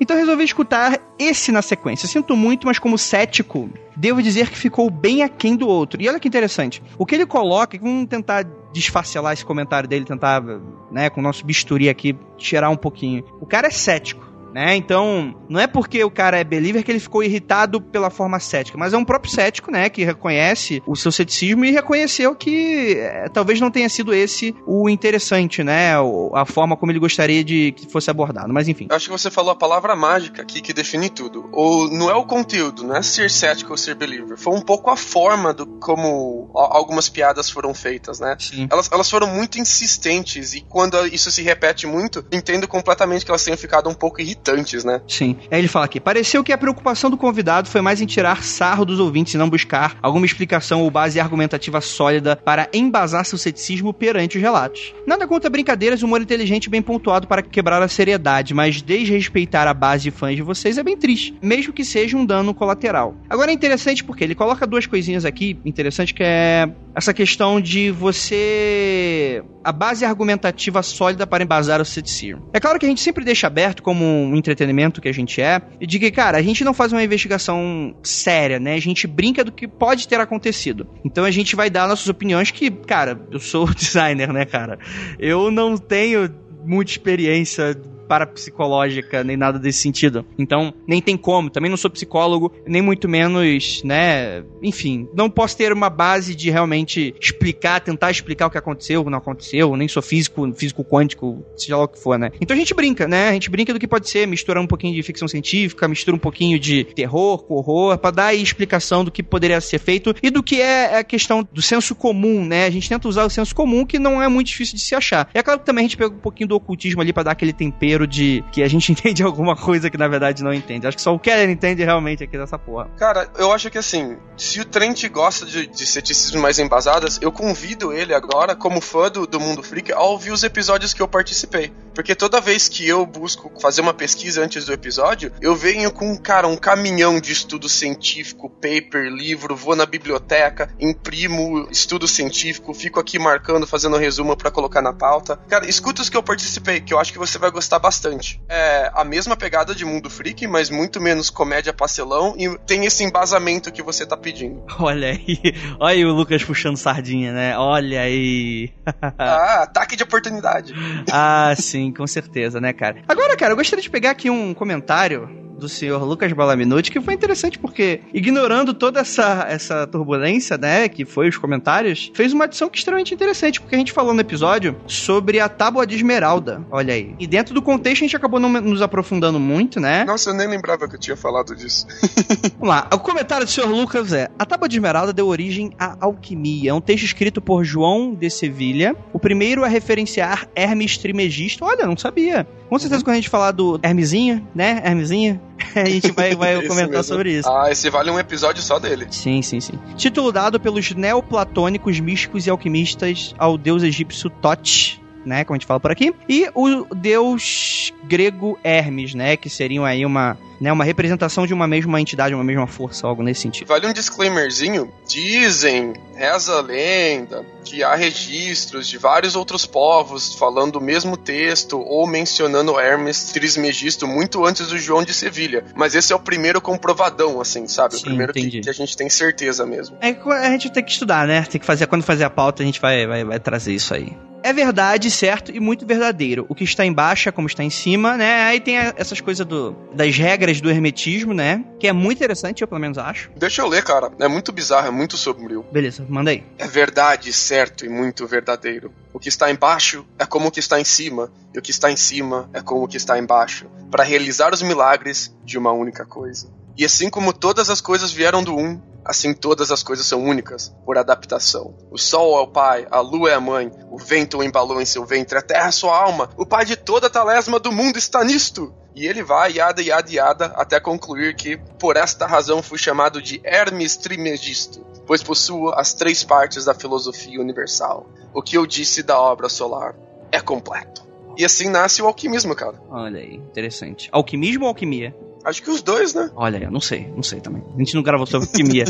então resolvi escutar esse na sequência. Sinto muito, mas como cético, devo dizer que ficou bem aquém do outro. E olha que interessante. O que ele coloca, vamos tentar desfacelar esse comentário dele, tentar, né, com o nosso bisturi aqui, tirar um pouquinho. O cara é cético. Né? Então, não é porque o cara é believer que ele ficou irritado pela forma cética, mas é um próprio cético, né, que reconhece o seu ceticismo e reconheceu que é, talvez não tenha sido esse o interessante, né, a forma como ele gostaria de que fosse abordado, mas enfim. Eu acho que você falou a palavra mágica aqui que define tudo. Ou não é o conteúdo, não é ser cético ou ser believer, foi um pouco a forma do como algumas piadas foram feitas, né? Sim. Elas, elas foram muito insistentes e quando isso se repete muito, entendo completamente que elas tenham ficado um pouco irritantes, né? Sim. Aí ele fala aqui: pareceu que a preocupação do convidado foi mais em tirar sarro dos ouvintes e não buscar alguma explicação ou base argumentativa sólida para embasar seu ceticismo perante os relatos. Nada contra brincadeiras, humor inteligente bem pontuado para quebrar a seriedade, mas desrespeitar a base de fãs de vocês é bem triste, mesmo que seja um dano colateral. Agora é interessante porque ele coloca duas coisinhas aqui interessantes que é essa questão de você a base argumentativa sólida para embasar o ceticismo. É claro que a gente sempre deixa aberto como um entretenimento que a gente é, e de que, cara, a gente não faz uma investigação séria, né? A gente brinca do que pode ter acontecido. Então a gente vai dar nossas opiniões que, cara, eu sou *laughs* designer, né, cara? Eu não tenho muita experiência parapsicológica, nem nada desse sentido. Então, nem tem como. Também não sou psicólogo, nem muito menos, né? Enfim, não posso ter uma base de realmente explicar, tentar explicar o que aconteceu, o que não aconteceu. Nem sou físico, físico quântico, seja lá o que for, né? Então a gente brinca, né? A gente brinca do que pode ser, mistura um pouquinho de ficção científica, mistura um pouquinho de terror com horror, pra dar aí explicação do que poderia ser feito e do que é a questão do senso comum, né? A gente tenta usar o senso comum que não é muito difícil de se achar. É claro que também a gente pega um pouquinho do ocultismo ali para dar aquele tempero de que a gente *laughs* entende alguma coisa que na verdade não entende. Acho que só o Keller entende realmente aqui dessa porra. Cara, eu acho que assim, se o Trent gosta de, de ceticismo mais embasadas, eu convido ele agora, como fã do, do Mundo Freak, a ouvir os episódios que eu participei. Porque toda vez que eu busco fazer uma pesquisa antes do episódio, eu venho com, cara, um caminhão de estudo científico, paper, livro, vou na biblioteca, imprimo estudo científico, fico aqui marcando, fazendo resumo para colocar na pauta. Cara, escuta os que eu participei, que eu acho que você vai gostar bastante. É a mesma pegada de Mundo Freak, mas muito menos comédia pastelão e tem esse embasamento que você tá pedindo. *laughs* Olha aí, olha aí o Lucas puxando sardinha, né? Olha aí. *laughs* ah, ataque de oportunidade. ah, sim, com certeza, né, cara? Agora, cara, eu gostaria de pegar aqui um comentário do senhor Lucas Balaminuti, que foi interessante porque, ignorando toda essa, essa turbulência, né, que foi os comentários, fez uma adição que é extremamente interessante, porque a gente falou no episódio sobre a tábua de esmeralda, olha aí. E dentro do contexto a gente acabou não nos aprofundando muito, né? Nossa, eu nem lembrava que eu tinha falado disso. *laughs* Vamos lá, o comentário do senhor Lucas é, a tábua de esmeralda deu origem à alquimia, é um texto escrito por João de Sevilha, o primeiro a referenciar Hermes Trimegisto, olha, não sabia. Com certeza uhum. quando a gente falar do Hermesinha, né, Hermesinha, *laughs* a gente vai, vai *laughs* comentar mesmo. sobre isso. Ah, esse vale um episódio só dele. Sim, sim, sim. Título dado pelos neoplatônicos místicos e alquimistas ao deus egípcio Tot, né, como a gente fala por aqui, e o deus grego Hermes, né, que seriam aí uma, né, uma representação de uma mesma entidade, uma mesma força, algo nesse sentido. Vale um disclaimerzinho, dizem, reza a lenda, que há registros de vários outros povos falando o mesmo texto ou mencionando Hermes Trismegisto muito antes do João de Sevilha, mas esse é o primeiro comprovadão, assim, sabe? Sim, o primeiro que, que, a gente tem certeza mesmo. É a gente tem que estudar, né? Tem que fazer, quando fazer a pauta a gente vai, vai, vai trazer isso aí é verdade, certo e muito verdadeiro. O que está embaixo é como está em cima, né? Aí tem essas coisas do, das regras do hermetismo, né? Que é muito interessante, eu pelo menos acho. Deixa eu ler, cara. É muito bizarro, é muito sombrio. Beleza, manda aí. É verdade, certo e muito verdadeiro. O que está embaixo é como o que está em cima, e o que está em cima é como o que está embaixo, para realizar os milagres de uma única coisa. E assim como todas as coisas vieram do um, assim todas as coisas são únicas, por adaptação. O sol é o pai, a lua é a mãe, o vento o embalou em seu ventre, a terra é sua alma, o pai de toda a talesma do mundo está nisto. E ele vai, yada, yada, yada, até concluir que, por esta razão, fui chamado de Hermes Trimegisto, pois possuo as três partes da filosofia universal. O que eu disse da obra solar é completo. E assim nasce o alquimismo, cara. Olha aí, interessante. Alquimismo ou alquimia? Acho que os dois, né? Olha, eu não sei, não sei também. A gente não gravou sobre alquimia.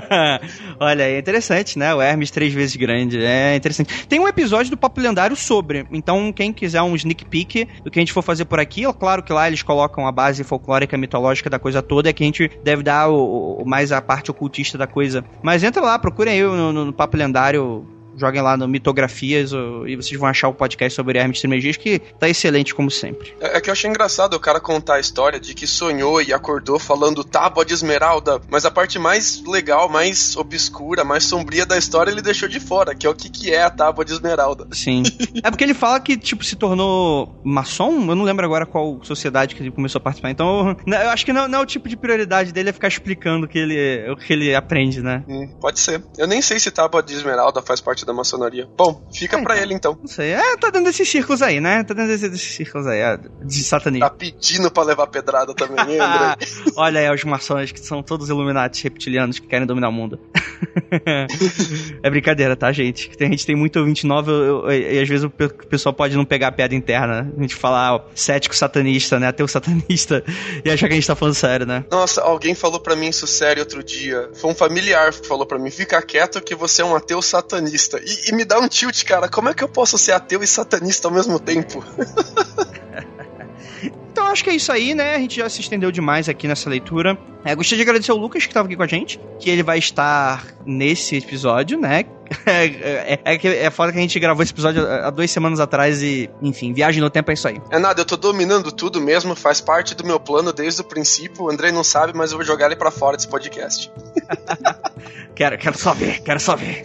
*laughs* Olha, é interessante, né? O Hermes três vezes grande, é interessante. Tem um episódio do Papo Lendário sobre, então quem quiser um sneak peek do que a gente for fazer por aqui, é claro que lá eles colocam a base folclórica, mitológica da coisa toda, é que a gente deve dar o, o mais a parte ocultista da coisa. Mas entra lá, procurem aí no, no, no Papo Lendário joguem lá no Mitografias e vocês vão achar o podcast sobre Hermes Trismegisto, que tá excelente como sempre. É, é, que eu achei engraçado o cara contar a história de que sonhou e acordou falando tábua de esmeralda, mas a parte mais legal, mais obscura, mais sombria da história ele deixou de fora, que é o que, que é a tábua de esmeralda. Sim. *laughs* é porque ele fala que, tipo, se tornou maçom, eu não lembro agora qual sociedade que ele começou a participar, então eu acho que não, não é o tipo de prioridade dele é ficar explicando o que ele, o que ele aprende, né? Hum, pode ser. Eu nem sei se tábua de esmeralda faz parte da maçonaria. Bom, fica é, pra então. ele então. Não sei. É, tá dando esses círculos aí, né? Tá dando esses, esses círculos aí, é, de satanismo. Tá pedindo pra levar pedrada também, André? *laughs* Olha aí, os maçons que são todos Illuminati reptilianos que querem dominar o mundo. *laughs* é brincadeira, tá, gente? A gente tem muito ouvinte novo e às vezes o pessoal pode não pegar a piada interna. A gente falar ah, cético satanista, né? Ateu satanista *laughs* e achar que a gente tá falando sério, né? Nossa, alguém falou pra mim isso sério outro dia. Foi um familiar que falou pra mim: fica quieto que você é um ateu satanista. E, e me dá um tilt, cara. Como é que eu posso ser ateu e satanista ao mesmo tempo? *laughs* Então acho que é isso aí, né? A gente já se estendeu demais aqui nessa leitura. É, gostaria de agradecer ao Lucas que estava aqui com a gente, que ele vai estar nesse episódio, né? *laughs* É, é, é, é foda que a gente gravou esse episódio há duas semanas atrás e, enfim, viagem no tempo é isso aí. É nada, eu tô dominando tudo mesmo, faz parte do meu plano desde o princípio. O Andrei não sabe, mas eu vou jogar ele para fora desse podcast. *laughs* quero, quero só ver, quero só ver.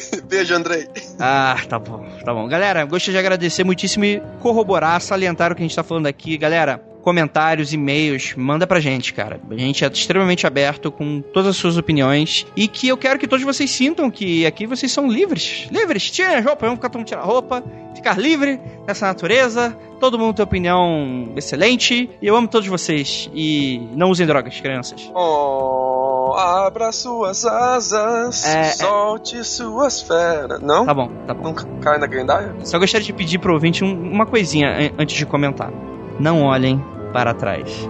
*laughs* Beijo, Andrei. Ah, tá bom, tá bom. Galera, gostaria de agradecer muitíssimo e corroborar, salientar o que a gente tá falando aqui. Galera, comentários, e-mails, manda pra gente, cara. A gente é extremamente aberto com todas as suas opiniões e que eu quero que todos vocês sintam que aqui vocês são livres. Livres, tirem a roupa, vamos ficar todo mundo tirar a roupa, ficar livre nessa natureza. Todo mundo tem opinião excelente e eu amo todos vocês. E não usem drogas, crianças. Oh, abra suas asas, é, é. solte é... suas feras. Não? Tá bom, tá bom. Nunca cai na gandaia? Só gostaria de pedir pro ouvinte um, uma coisinha antes de comentar. Não olhem para trás.